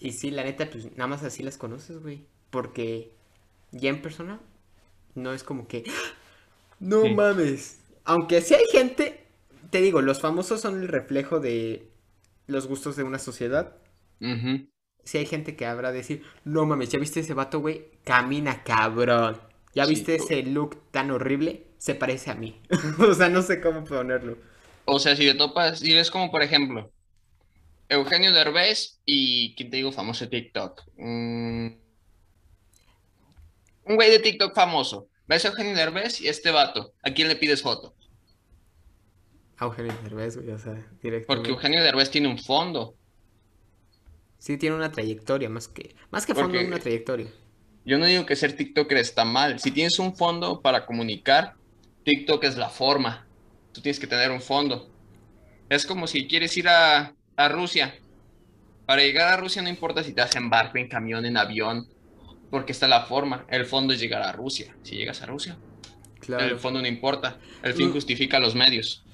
y sí, la neta, pues nada más así las conoces, güey. Porque ya en persona no es como que... ¡Ah! No Sí. mames. Aunque sí hay gente, te digo, los famosos son el reflejo de los gustos de una sociedad. Ujú. Si hay gente que habrá de decir, no mames, ¿ya viste ese vato, güey? Camina cabrón. ¿Ya Sí, viste ese look tan horrible? Se parece a mí. o sea, no sé cómo ponerlo. O sea, si te topas, si ves como por ejemplo, Eugenio Derbez y, ¿quién te digo famoso de TikTok? Mm, Un güey de TikTok famoso. Ves a Eugenio Derbez y este vato. ¿A quién le pides foto? A Eugenio Derbez, güey, o sea, Porque directamente. Eugenio Derbez tiene un fondo. Sí, tiene una trayectoria, más que, más que fondo, Porque- una trayectoria. Yo no digo que ser TikToker está mal. Si tienes un fondo para comunicar, TikTok es la forma. Tú tienes que tener un fondo. Es como si quieres ir a, a Rusia. Para llegar a Rusia no importa si te vas en barco, en camión, en avión, porque está la forma. El fondo es llegar a Rusia. Si llegas a Rusia, Claro. el fondo no importa. El fin justifica los medios.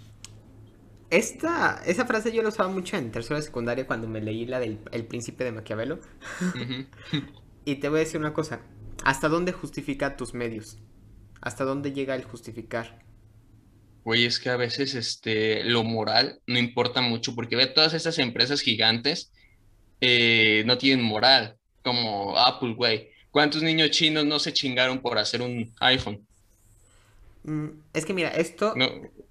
Esta, esa frase yo la usaba mucho en tercera de secundaria cuando me leí la del El Príncipe de Maquiavelo. Y te voy a decir una cosa. ¿Hasta dónde justifica tus medios? ¿Hasta dónde llega el justificar? Güey, es que a veces este, lo moral no importa mucho, porque ve todas estas empresas gigantes eh, no tienen moral, como Apple, güey. ¿Cuántos niños chinos no se chingaron por hacer un iPhone? Mm, es que mira, esto No,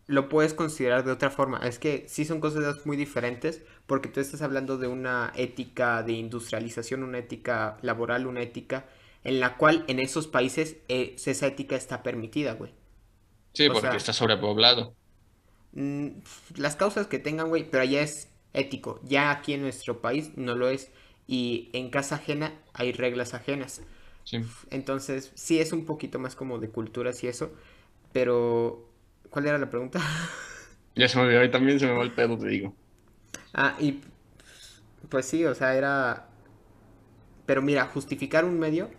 lo puedes considerar de otra forma. Es que sí son cosas muy diferentes porque tú estás hablando de una ética de industrialización, una ética laboral, una ética en la cual en esos países eh, esa ética está permitida, güey. sí, o porque sea- está sobrepoblado. Mm, las causas que tengan, güey, pero allá es ético. Ya aquí en nuestro país no lo es. Y en casa ajena hay reglas ajenas. Sí. Entonces, sí es un poquito más como de culturas y eso. Pero, ¿cuál era la pregunta? Ya se me olvidó, y también se me va el pedo, te digo. Ah, y pues sí, o sea, era... Pero mira, justificar un medio...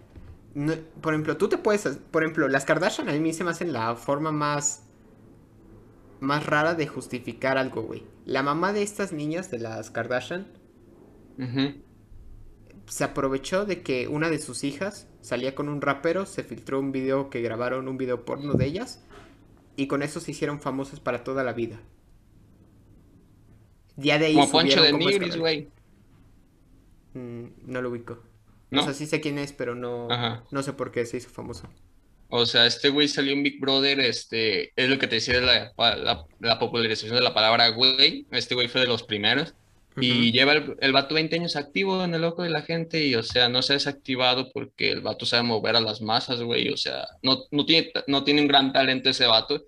no- por ejemplo, tú te puedes... Por ejemplo, las Kardashian a mí se me hacen la forma más... Más rara de justificar algo, güey. La mamá de estas niñas, de las Kardashian, se aprovechó de que una de sus hijas salía con un rapero, se filtró un video que grabaron, un video porno de ellas, y con eso se hicieron famosas para toda la vida. Ya de ahí Como Poncho de Nigris, güey. Mm, no lo ubico. ¿No? O sea, sí sé quién es, pero no, Ajá. no sé por qué se hizo famoso. O sea, este güey salió en Big Brother, este, es lo que te decía de la, la, la popularización de la palabra güey. Este güey fue de los primeros. Y Ujú. lleva el, el vato 20 años activo en el ojo de la gente y, o sea, no se ha desactivado porque el vato sabe mover a las masas, güey. O sea, no, no tiene, no tiene un gran talento ese vato.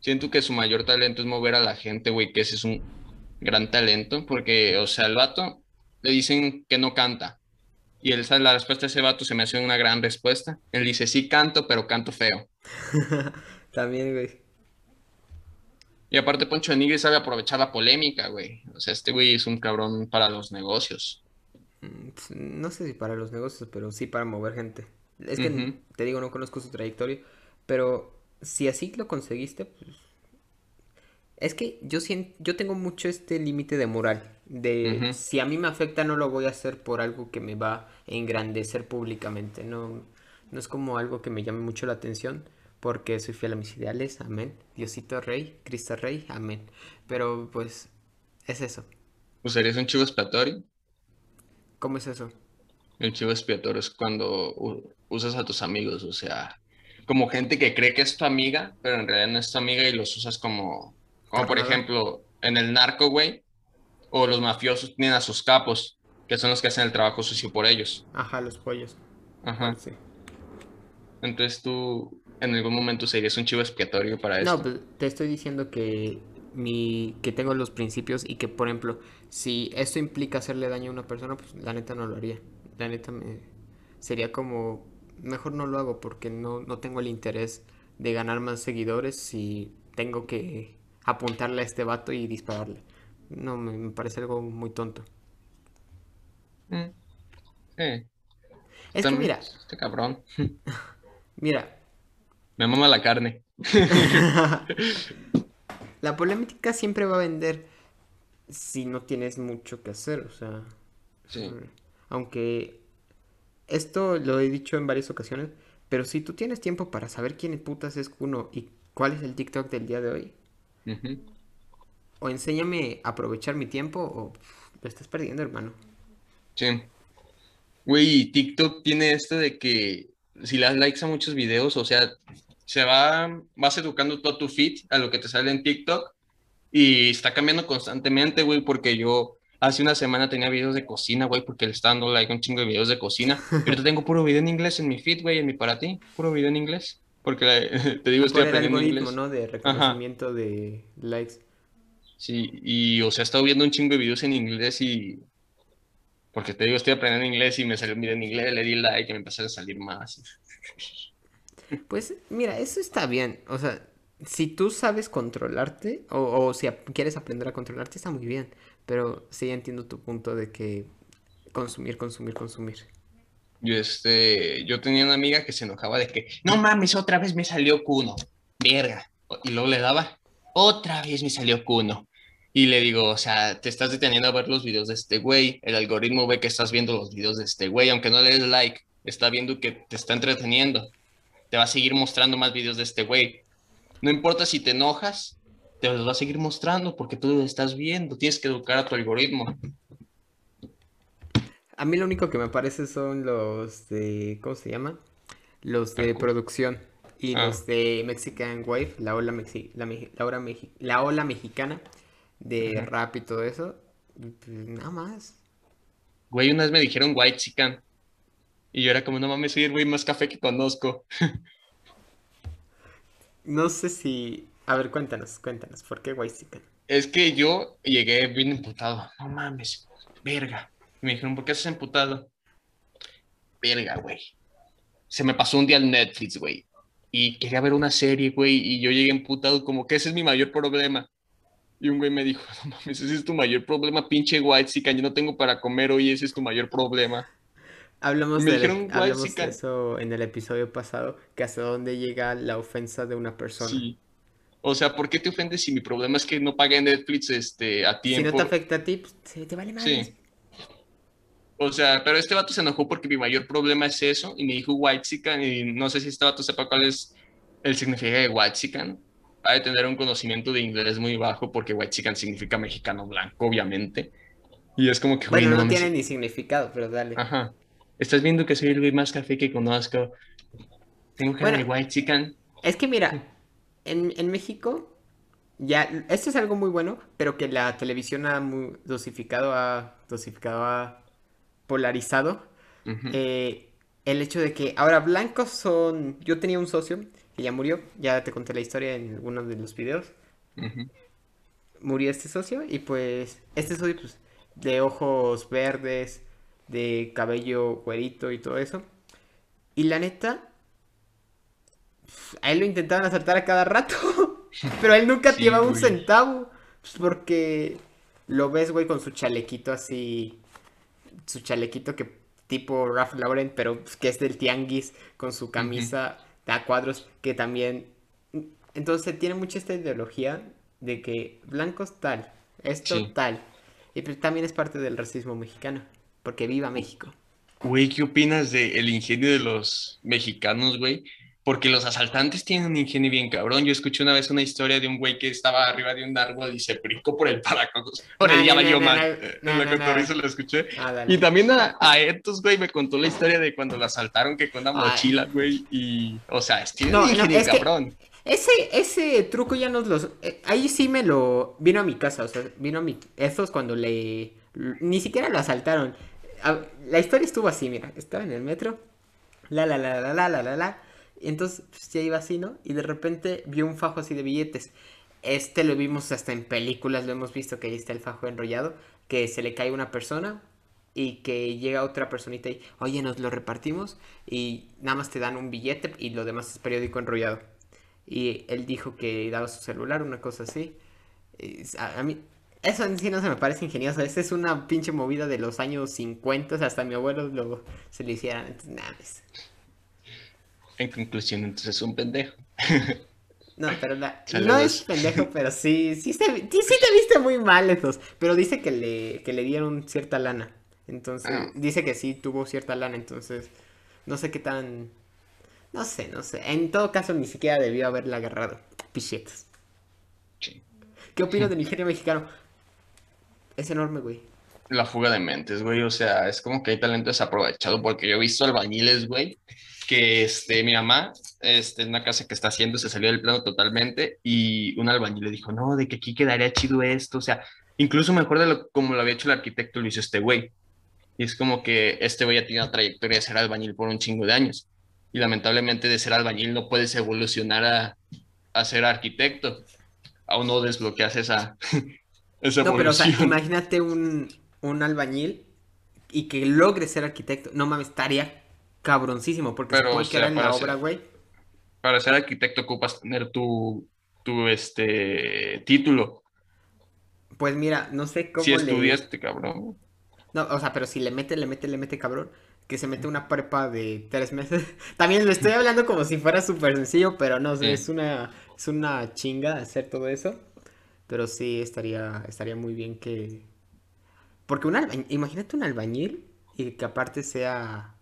Siento que su mayor talento es mover a la gente, güey, que ese es un gran talento porque, o sea, el vato le dicen que no canta. Y él sabe la respuesta de ese vato se me hace una gran respuesta. Él dice, sí canto, pero canto feo. También, güey. Y aparte Poncho de Nigris sabe aprovechar la polémica, güey. O sea, este güey es un cabrón para los negocios. Mm, No sé si para los negocios, pero sí para mover gente. Es que, te digo, no conozco su trayectoria, pero si así lo conseguiste, pues... Es que yo siento, yo tengo mucho este límite de moral, de si a mí me afecta no lo voy a hacer por algo que me va a engrandecer públicamente, no, no es como algo que me llame mucho la atención, porque soy fiel a mis ideales, amén, Diosito Rey, Cristo Rey, amén, pero pues es eso, ¿Usarías un chivo expiatorio? ¿cómo es eso? El chivo expiatorio es cuando usas a tus amigos, o sea, como gente que cree que es tu amiga, pero en realidad no es tu amiga y los usas como, como por ejemplo, en el narco, güey, o los mafiosos tienen a sus capos, que son los que hacen el trabajo sucio por ellos. Ajá, los pollos, Ajá. sí. Entonces tú en algún momento serías un chivo expiatorio para No, esto. pues te estoy diciendo que mi que tengo los principios y que por ejemplo, si esto implica hacerle daño a una persona, pues la neta no lo haría. La neta me sería como mejor no lo hago porque no no tengo el interés de ganar más seguidores si tengo que apuntarle a este vato y dispararle. No, me, me parece algo muy tonto. Mm. Sí. Es que mira, Este cabrón. mira, Me mama la carne. La polémica siempre va a vender si no tienes mucho que hacer, o sea, Sí. aunque esto lo he dicho en varias ocasiones, pero si tú tienes tiempo para saber quién putas es Kuno y cuál es el TikTok del día de hoy, O enséñame a aprovechar mi tiempo o lo estás perdiendo, hermano. Sí. Güey, TikTok tiene esto de que si le das likes a muchos videos, o sea, se va, vas educando todo tu feed a lo que te sale en TikTok y está cambiando constantemente, güey, porque yo hace una semana tenía videos de cocina, güey, porque le estaba dando like a un chingo de videos de cocina. Ahorita tengo puro video en inglés en mi feed, güey, en mi para ti, puro video en inglés. Porque te digo, estoy Por el aprendiendo algoritmo, inglés. ¿no? De reconocimiento de likes. Sí, y o sea, he estado viendo un chingo de videos en inglés y. Porque te digo, estoy aprendiendo inglés y me salió un video en inglés, le di like y me empezaron a salir más. Pues mira, eso está bien. O sea, si tú sabes controlarte o, o si quieres aprender a controlarte, está muy bien. Pero sí entiendo tu punto de que consumir, consumir, consumir. Yo, este, yo tenía una amiga que se enojaba de que, no mames, otra vez me salió Kuno, verga. Y luego le daba, otra vez me salió Kuno. Y le digo, o sea, te estás deteniendo a ver los videos de este güey, el algoritmo ve que estás viendo los videos de este güey, aunque no le des like, está viendo que te está entreteniendo. Te va a seguir mostrando más videos de este güey. No importa si te enojas, te los va a seguir mostrando porque tú lo estás viendo. Tienes que educar a tu algoritmo. A mí lo único que me parece son los de, ¿cómo se llama? Los de producción y Ah. los de Mexican Wave, la ola, mexi- la, meji- la ola mexi- la ola mexicana de rap y todo eso. pues, nada más. Güey, una vez me dijeron white chican. Y yo era como, no mames, soy el güey más café que conozco. No sé si... A ver, cuéntanos, cuéntanos, ¿por qué Waxican? Es que yo llegué bien emputado. No mames, verga. Y me dijeron, ¿por qué estás emputado? Verga, güey. Se me pasó un día el Netflix, güey. Y quería ver una serie, güey. Y yo llegué emputado, como que ese es mi mayor problema. Y un güey me dijo, no mames, ese es tu mayor problema, pinche white chican. Yo no tengo para comer hoy, ese es tu mayor problema. Hablamos, Me del- dijeron hablamos de eso en el episodio pasado, que hasta dónde llega la ofensa de una persona. Sí. O sea, ¿por qué te ofendes si mi problema es que no pagué Netflix este, a Si no tiempo? te afecta a ti, pues, te vale más. Sí. O sea, pero este vato se enojó porque mi mayor problema es eso y me dijo whitezican y no sé si este vato sepa cuál es el significado de whitezican. Ha de tener un conocimiento de inglés muy bajo porque whitezican significa mexicano blanco, obviamente. Y es como que, Bueno, no tiene ni significado, pero dale. Ajá. Estás viendo que soy el güey más café que conozco. Tengo de Bueno. white chicken. Es que mira, en, en México, ya, esto es algo muy bueno, pero que la televisión ha muy dosificado, ha dosificado, ha polarizado. Eh, el hecho de que ahora blancos son. Yo tenía un socio que ya murió, ya te conté la historia en uno de los videos. Ujú. Murió este socio y pues este socio pues de ojos verdes, de cabello güerito y todo eso. Y la neta, a él lo intentaban asaltar a cada rato, pero él nunca Sí, llevaba un centavo, pues, porque lo ves, güey, con su chalequito así, su chalequito que tipo Ralph Lauren, pero pues, que es del tianguis, con su camisa a cuadros, que también... Entonces tiene mucha esta ideología de que blancos tal, esto Sí. tal. Y pues, también es parte del racismo mexicano, porque viva México. Güey, ¿qué opinas del ingenio de los mexicanos, güey? Porque los asaltantes tienen un ingenio bien cabrón. Yo escuché una vez una historia de un güey que estaba arriba de un árbol y se brincó por el paracos. Por No, el no, mal. la cotorriza lo escuché. Ah. Y también a, a estos, güey, me contó la historia de cuando lo asaltaron, que con una Ay. mochila, güey, y... O sea, es tiene un ingenio es cabrón. Ese, ese truco ya nos los... eh, ahí sí me lo... Vino a mi casa, o sea, vino a mi... Estos cuando le... Ni siquiera lo asaltaron. La historia estuvo así, mira. Estaba en el metro. La, la, la, la, la, la, la, la. Y entonces pues, ya iba así, ¿no? Y de repente vio un fajo así de billetes. Este lo vimos hasta en películas, lo hemos visto que ahí está el fajo enrollado. Que se le cae una persona y que llega otra personita y, oye, nos lo repartimos y nada más te dan un billete y lo demás es periódico enrollado. Y él dijo que daba su celular, una cosa así. A, mí, eso en sí no se me parece ingenioso. Esa es una pinche movida de los años 50. o sea, hasta mi abuelo lo, se le hicieran. Entonces, nada, pues, En conclusión, entonces es un pendejo. No, pero la- no es pendejo, pero sí, sí, se- sí, sí te viste muy mal esos. Pero dice que le, que le dieron cierta lana. Entonces, Ah. dice que sí tuvo cierta lana. Entonces, no sé qué tan. No sé, no sé. En todo caso, ni siquiera debió haberla agarrado. Pichetas. Sí. ¿Qué opinas del ingenio mexicano? Es enorme, güey. La fuga de mentes, güey. O sea, es como que hay talento desaprovechado porque yo he visto albañiles, güey, que este, mi mamá, este, en una casa que está haciendo, se salió del plano totalmente y un albañil le dijo, no, de que aquí quedaría chido esto. O sea, incluso mejor de lo como lo había hecho el arquitecto, lo hizo este güey. Y es como que este güey ya tiene una trayectoria de ser albañil por un chingo de años. Y lamentablemente de ser albañil no puedes evolucionar a, a ser arquitecto. Aún no desbloqueas esa, esa No, pero o sea, imagínate un, un albañil y que logre ser arquitecto. No mames, estaría cabroncísimo porque Pero, se puede o sea, quedar en la ser- obra, güey. para ser arquitecto ocupas tener tu, tu este, título. Pues mira, no sé cómo Si le... estudiaste, cabrón. No, o sea, pero si le mete, le mete, le mete, cabrón. Que se mete una prepa de tres meses. También lo estoy hablando como si fuera súper sencillo, pero no, Sí. es una, es una chinga hacer todo eso. Pero sí estaría, estaría muy bien que. Porque un albañil, imagínate un albañil y que aparte sea.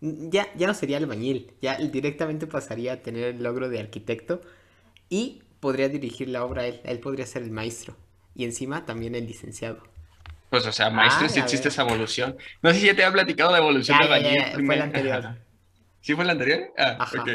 Ya, ya no sería albañil, ya directamente pasaría a tener el logro de arquitecto y podría dirigir la obra él, él podría ser el maestro y encima también el licenciado. Pues, o sea, maestro, Ah, si ya existe veo. esa evolución. No sé si ya te había platicado de evolución Ya, de ya, albañil ya, fue primero. la anterior. ¿Sí fue la anterior? Ah, Ajá. ok.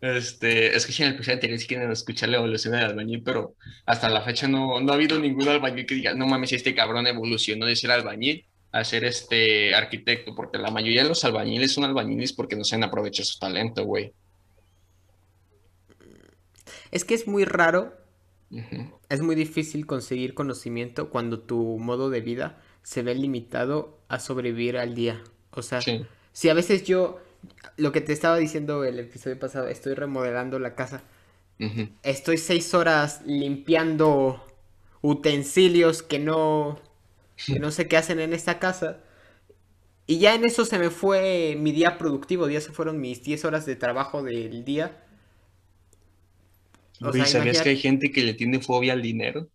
Este, es que si en el episodio anterior sí quieren escuchar la evolución del albañil, pero hasta la fecha no, no ha habido ningún albañil que diga, no mames, este cabrón evolucionó de ser albañil a ser este arquitecto, porque la mayoría de los albañiles son albañiles porque no saben aprovechar su talento, güey. Es que es muy raro, es muy difícil conseguir conocimiento cuando tu modo de vida se ve limitado a sobrevivir al día. O sea, Sí. si a veces yo, lo que te estaba diciendo el episodio pasado, estoy remodelando la casa, estoy seis horas limpiando utensilios que no, que no sé qué hacen en esta casa. Y ya en eso se me fue mi día productivo, ya se fueron mis 10 horas de trabajo del día. O sea, ¿sabías que hay gente que le tiene fobia al dinero?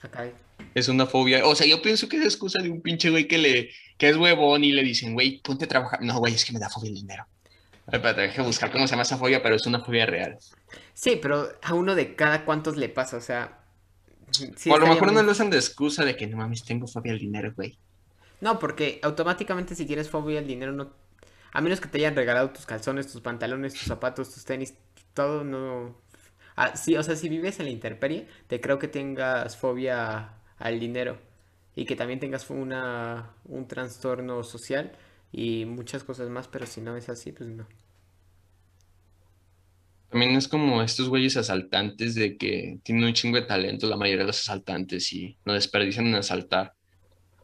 Acá. Es una fobia. O sea, yo pienso que es excusa de un pinche güey que le, que es huevón y le dicen, güey, ponte a trabajar. No, güey, es que me da fobia el dinero. Espérate, deje buscar cómo se llama esa fobia, pero es una fobia real. Sí, pero a uno de cada cuántos le pasa, o sea. Sí o a lo mejor no lo usan de excusa de que no mames, tengo fobia al dinero, güey. No, porque automáticamente si tienes fobia al dinero, no. A menos que te hayan regalado tus calzones, tus pantalones, tus zapatos, tus tenis, todo no. Ah, sí, o sea, si vives en la intemperie, te creo que tengas fobia al dinero y que también tengas una, un trastorno social y muchas cosas más, pero si no es así, pues no. También es como estos güeyes asaltantes de que tienen un chingo de talento, la mayoría de los asaltantes, y no desperdician en asaltar.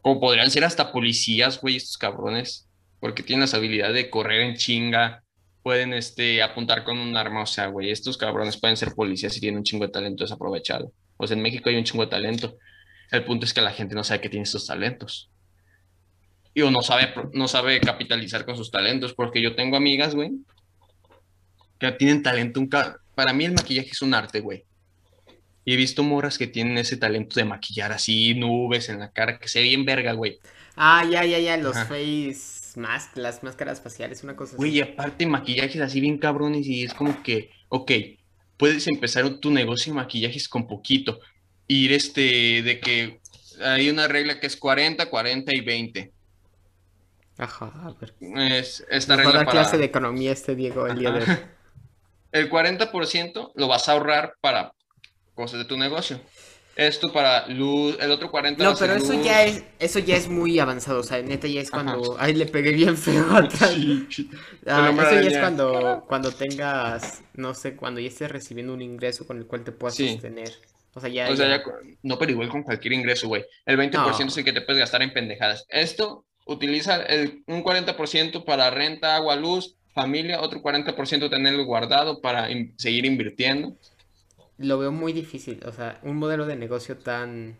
Como podrían ser hasta policías, güey, estos cabrones, porque tienen esa habilidad de correr en chinga, pueden este, apuntar con un arma, o sea, güey, estos cabrones pueden ser policías y tienen un chingo de talento desaprovechado. O sea, en México hay un chingo de talento. El punto es que la gente no sabe que tiene estos talentos. Y o no sabe, no sabe capitalizar con sus talentos, porque yo tengo amigas, güey, que tienen talento. Un ca- Para mí el maquillaje es un arte, güey. Y he visto morras que tienen ese talento de maquillar así nubes en la cara, que se ve bien verga, güey. Ah, ya, ya, ya, los Ajá. face mask, las máscaras faciales, una cosa Güey, y aparte maquillajes así bien cabrones y es como que, ok, puedes empezar tu negocio de maquillajes con poquito. Ir este, de que hay una regla que es 40, 40 y 20. Ajá, a ver. Es esta regla para... clase de economía este Diego el día de hoy. Ajá. El 40% lo vas a ahorrar para cosas de tu negocio. Esto para luz, el otro 40% va No, pero eso luz. ya es, eso ya es muy avanzado, o sea, neta ya es Ajá. cuando, ay, le pegué bien feo atrás. Sí, sí. Ah, eso ya es cuando, cuando tengas, no sé, cuando ya estés recibiendo un ingreso con el cual te puedas Sí. sostener. O sea, ya, O sea, ya- no, pero igual con cualquier ingreso, güey. El 20% No. es el que te puedes gastar en pendejadas. Esto utiliza el, un 40% para renta, agua, luz, familia, otro 40% tenerlo guardado para in- seguir invirtiendo. lo veo muy difícil, o sea, un modelo de negocio tan,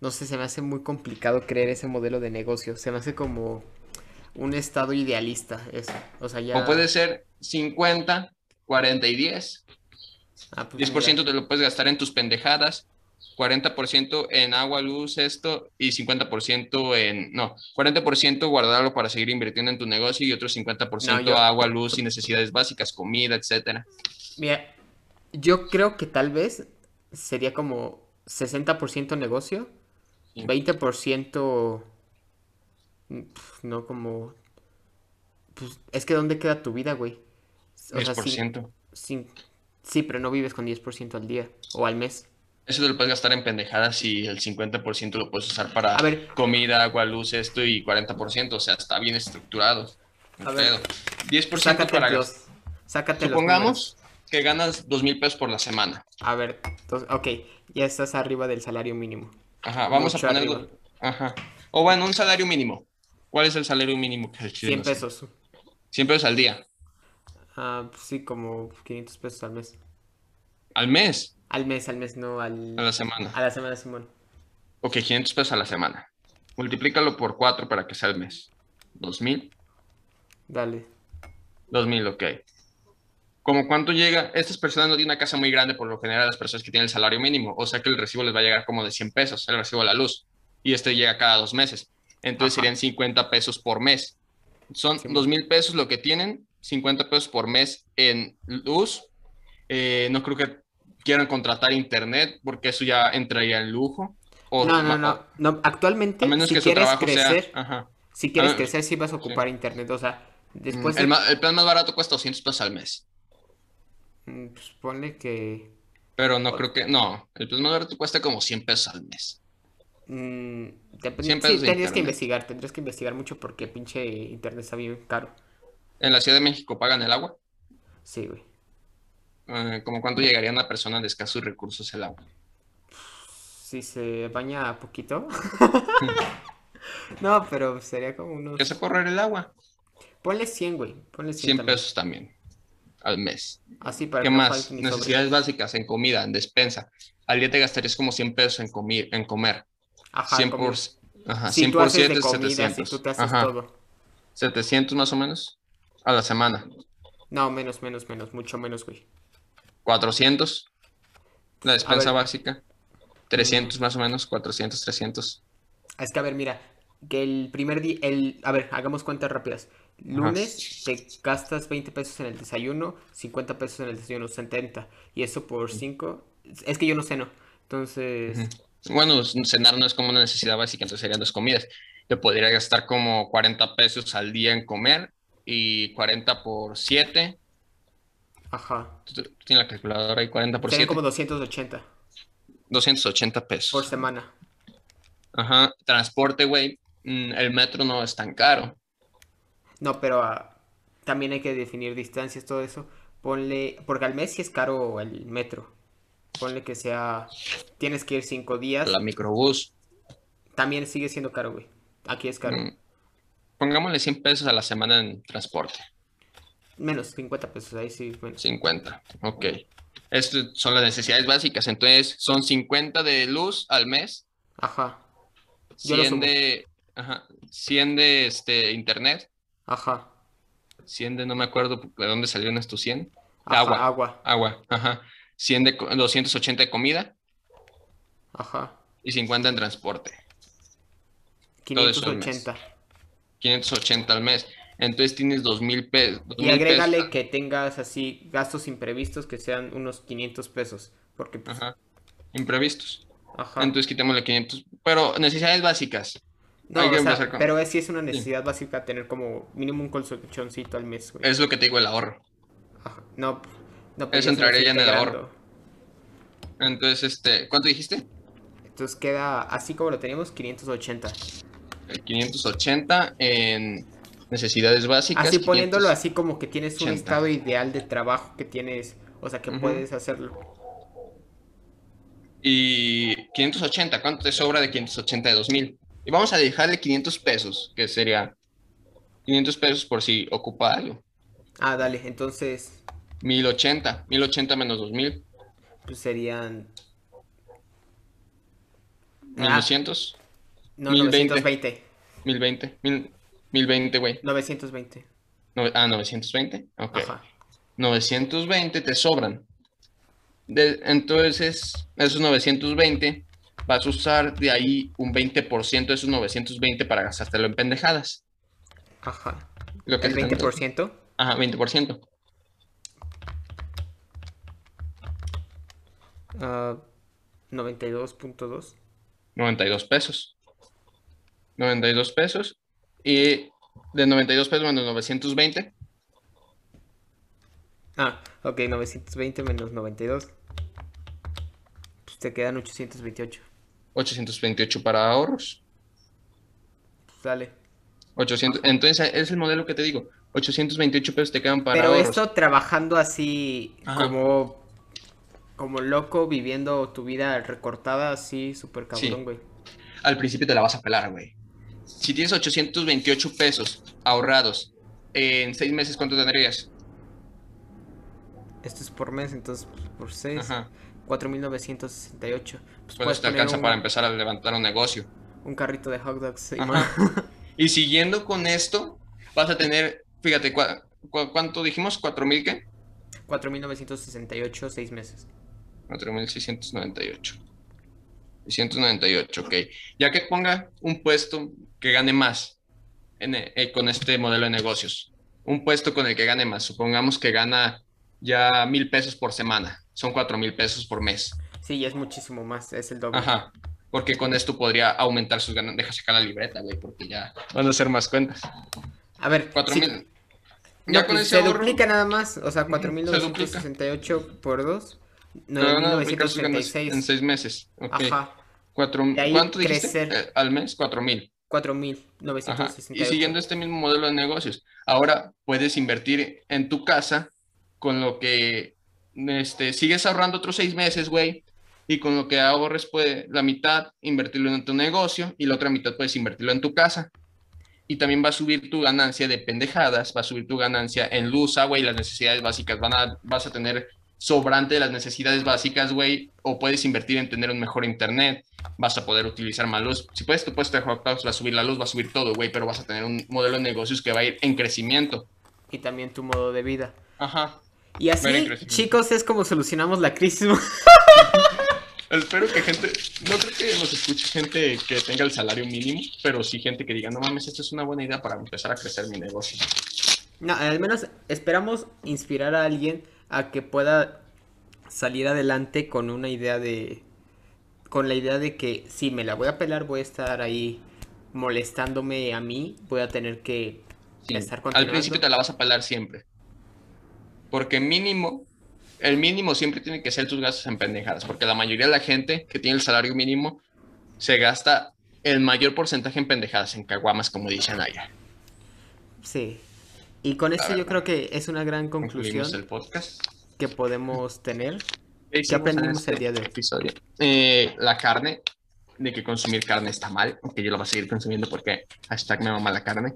no sé, se me hace muy complicado creer ese modelo de negocio, se me hace como un estado idealista eso, o sea, ya... O puede ser 50, 40 y 10. Ah, pues 10% te lo puedes gastar en tus pendejadas, 40% en agua, luz, esto, y 50% en, no, 40% guardarlo para seguir invirtiendo en tu negocio y otro 50% No, yo- agua, luz y necesidades básicas, comida, etcétera. Mira, yo creo que tal vez sería como 60% negocio, Sí. 20% mm, pf, no como pues es que ¿dónde queda tu vida, güey? O sea, sin- 10%. sin- sí, pero no vives con 10% al día o al mes. Eso te lo puedes gastar en pendejadas y el 50% lo puedes usar para ver. comida, agua, luz, esto y 40%, o sea, está bien estructurado. A ver. pedo. 10% Sácate para los, sácate los. Supongamos que ganas dos mil pesos por la semana. A ver, ok, ya estás arriba del salario mínimo. Ajá, vamos Mucho a ponerlo. Ajá. O bueno, un salario mínimo. ¿Cuál es el salario mínimo que el 100 pesos. 100 pesos al día. Ah, pues sí, como 500 pesos al mes. Al mes. Al mes, al mes, no al... A la semana. A la semana, Simón. Ok, 500 pesos a la semana. Multiplícalo por 4 para que sea el mes. 2000. Dale. 2000, ok. ¿Cómo cuánto llega? Estas personas no tienen una casa muy grande, por lo general, las personas que tienen el salario mínimo. O sea que el recibo les va a llegar como de 100 pesos, el recibo de la luz. Y este llega cada dos meses. Entonces Ajá. serían 50 pesos por mes. Son Sí. 2 mil pesos lo que tienen, 50 pesos por mes en luz. Eh, no creo que quieran contratar internet, porque eso ya entraría en lujo. O, No, no, no. no actualmente, A menos si que quieres crecer, sea. Ajá. si quieres crecer, sí vas a ocupar internet. O sea, después el, de- ma- el plan más barato cuesta 200 pesos al mes. mm, pues ponle que... Pero no creo que. No, el plan más barato cuesta como 100 pesos al mes. mm, depende- 100 sí, tendrías que investigar, tendrías que investigar mucho porque pinche internet está bien caro. En la Ciudad de México pagan el agua. Sí, güey. Eh, ¿Como cuánto llegaría una persona de escasos recursos el agua? Si se baña poquito. no, pero sería como unos... ¿Qué se correr el agua? Ponle 100, güey. Ponle 100, 100 también. pesos también al mes. Así para ¿Qué que más? Necesidades básicas en comida, en despensa. Al día te gastarías como 100 pesos en, comi- en comer. Ajá, 100 como- por, ajá, Si 100 tú por haces 7 de comida, si 700. tú te haces Ajá, todo. 700 más o menos a la semana. No, menos, menos, menos, mucho menos, güey. 400 la despensa básica. 300 más o menos, 400, 300. Es que, a ver, mira, que el primer día, el, a ver, hagamos cuentas rápidas. Lunes te gastas 20 pesos en el desayuno, 50 pesos en el desayuno, 70. Y eso por 5, es que yo no ceno. Entonces. Bueno, cenar no es como una necesidad básica, entonces serían dos comidas. te podría gastar como 40 pesos al día en comer y 40 por 7. Ajá. ¿Tú tú tienes la calculadora ahí? 40 por Serían 7. como 280 280 pesos. por semana. Ajá. Transporte, güey. mm, El metro no es tan caro. No, pero ah, también hay que definir distancias, todo eso. Ponle, porque al mes sí es caro el metro. Ponle que sea, tienes que ir cinco días. La microbús. También sigue siendo caro, güey. Aquí es caro. mm, Pongámosle 100 pesos a la semana en transporte. Menos, 50 pesos, ahí sí. menos. 50. Ok. Estas son las necesidades básicas. Entonces, son 50 de luz al mes, Ajá, Yo lo 100 sumo. de, ajá, 100 de este, internet, ajá. 100 de, no me acuerdo de dónde salieron estos 100. Ajá, Agua. agua. Agua, ajá. 100 de, co- 280 de comida Ajá. y 50 en transporte. Todo eso al mes. 580. 580 al mes. Entonces tienes 2000 pesos. Y agrégale que tengas así gastos imprevistos que sean unos 500 pesos. Porque, pues, Ajá. Imprevistos. ajá. Entonces quitémosle 500. Pero necesidades básicas. No, o sea, con- pero es, sí es una necesidad básica tener como mínimo un colchoncito al mes, güey. Es lo que te digo, el ahorro. Ajá. No, no pues Eso entraría ya en el ahorro. Entonces, este, ¿cuánto dijiste? Entonces queda así como lo teníamos, 580. El 580 en necesidades básicas. Así poniéndolo 500. así como que tienes un 80. estado ideal de trabajo que tienes, o sea, que Ujú. puedes hacerlo. Y 580, ¿cuánto te sobra de 580 de 2000? Y vamos a dejarle 500 pesos, que sería 500 pesos por si ocupa algo. Ah, dale, entonces 1080, 1080 menos 2000, pues serían Ah. 1200, no 1020. 920, 1020, 1000 1020, güey. 920. No- ah, 920, ok. Ajá. 920 te sobran. De- entonces, esos 920 vas a usar de ahí un 20% de esos 920 para gastártelo en pendejadas. Ajá. Lo que El te están- 20%. Ajá, 20%. ah, 92.2. 92 pesos. 92 pesos. Y de 92 pesos menos 920, Ah, ok, 920 menos 92. Pues te quedan 828. 828 para ahorros. Pues dale. 800, entonces es el modelo que te digo. 828 pesos te quedan para Pero ahorros. esto trabajando así Ajá. como como loco, viviendo tu vida recortada así, súper Sí. cabrón, güey. Al principio te la vas a pelar, güey. Si tienes 828 pesos ahorrados en seis meses, ¿cuánto tendrías? Esto es por mes, entonces pues, por 6, Ajá. 4.968. Pues Pues te alcanza un, para empezar a levantar un negocio. un carrito de hot dogs. y siguiendo con esto, vas a tener, fíjate, ¿cuá- cu- ¿cuánto dijimos? ¿4000 qué? 4.968, 6 meses. 4.698. 698, ok. Ya que ponga un puesto que gane más en e- eh, con este modelo de negocios. Un puesto con el que gane más. Supongamos que gana ya mil pesos por semana. Son cuatro mil pesos por mes. Sí, es muchísimo más, es el doble. Ajá. Porque con esto podría aumentar sus ganancias. Deja sacar la libreta, güey, porque ya van a hacer más cuentas. A ver, Cuatro sí, mil. no, Ya con pues, ese se ahorro. duplica nada más, o sea, Ujú, se duplica. 4.968 por 2, A duplicar sus ganancias en 976. seis meses. Ok. Ajá, Cuatro, ¿Cuánto dijiste? crecer. Eh, al mes, cuatro mil. Ajá. 4.968. Y siguiendo este mismo modelo de negocios, ahora puedes invertir en tu casa con lo que este, sigues ahorrando otros seis meses, güey, y con lo que ahorres, pues, la mitad invertirlo en tu negocio y la otra mitad puedes invertirlo en tu casa. Y también va a subir tu ganancia de pendejadas, va a subir tu ganancia en luz, agua y las necesidades básicas. Van a, vas a tener sobrante de las necesidades básicas, güey, o puedes invertir en tener un mejor internet, vas a poder utilizar más luz. Si puedes, tu puesto de hot dogs va a subir la luz, va a subir todo, güey, pero vas a tener un modelo de negocios que va a ir en crecimiento. Y también tu modo de vida. Ajá. Y así, chicos, es como solucionamos la crisis. Espero que gente, no creo que nos escuche gente que tenga el salario mínimo, pero sí gente que diga, no mames, esta es una buena idea para empezar a crecer mi negocio. No, al menos esperamos inspirar a alguien a que pueda salir adelante con una idea de... Con la idea de que si me la voy a pelar voy a estar ahí molestándome a mí, voy a tener que Sí, estar Al principio te la vas a pelar siempre. Porque mínimo, el mínimo siempre tiene que ser tus gastos en pendejadas. Porque la mayoría de la gente que tiene el salario mínimo se gasta el mayor porcentaje en pendejadas, en caguamas, como dicen allá. Sí. Y con esto yo creo que es una gran conclusión el podcast. que podemos tener. ¿Qué aprendimos este el día de hoy? Episodio? Eh, la carne, de que consumir carne está mal, aunque yo lo voy a seguir consumiendo porque hashtag me mama la carne.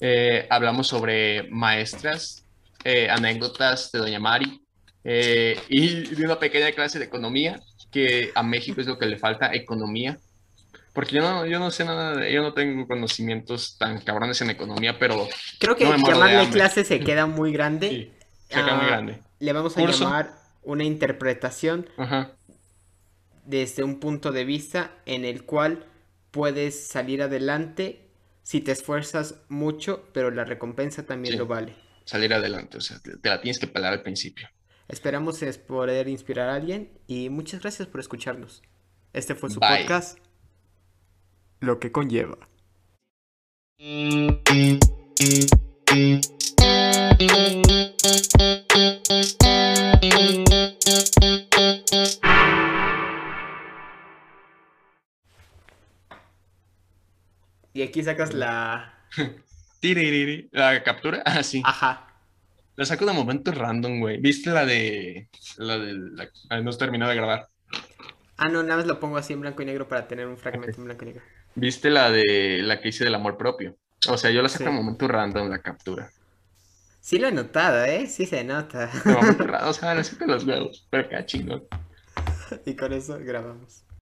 Eh, hablamos sobre maestras, eh, anécdotas de Doña Mari eh, y de una pequeña clase de economía, que a México es lo que le falta, economía. Porque yo no, yo no sé nada, de- yo no tengo conocimientos tan cabrones en economía, pero Creo que No llamarle clase se queda muy grande. sí, se queda muy Ah, grande. Le vamos a Curso. llamar una interpretación Ajá. desde un punto de vista en el cual puedes salir adelante si te esfuerzas mucho, pero la recompensa también Sí. lo vale. Salir adelante, o sea, te, te la tienes que pelar al principio. Esperamos es poder inspirar a alguien y muchas gracias por escucharnos. Este fue su Bye. podcast. Lo que conlleva. Y aquí sacas la... ¿La captura? Ah, sí. Ajá. La saco de momento random, güey. ¿Viste la de. La de. La... ah, no has terminado de grabar. Ah, no, nada más lo pongo así en blanco y negro para tener un fragmento en blanco y negro. ¿Viste la de. La que hice del amor propio? O sea, yo la saco Sí. de momento random, la captura. Sí lo he notado, ¿eh? Sí se nota. Random, o sea, de los huevos. Pero acá chingón. y con eso grabamos.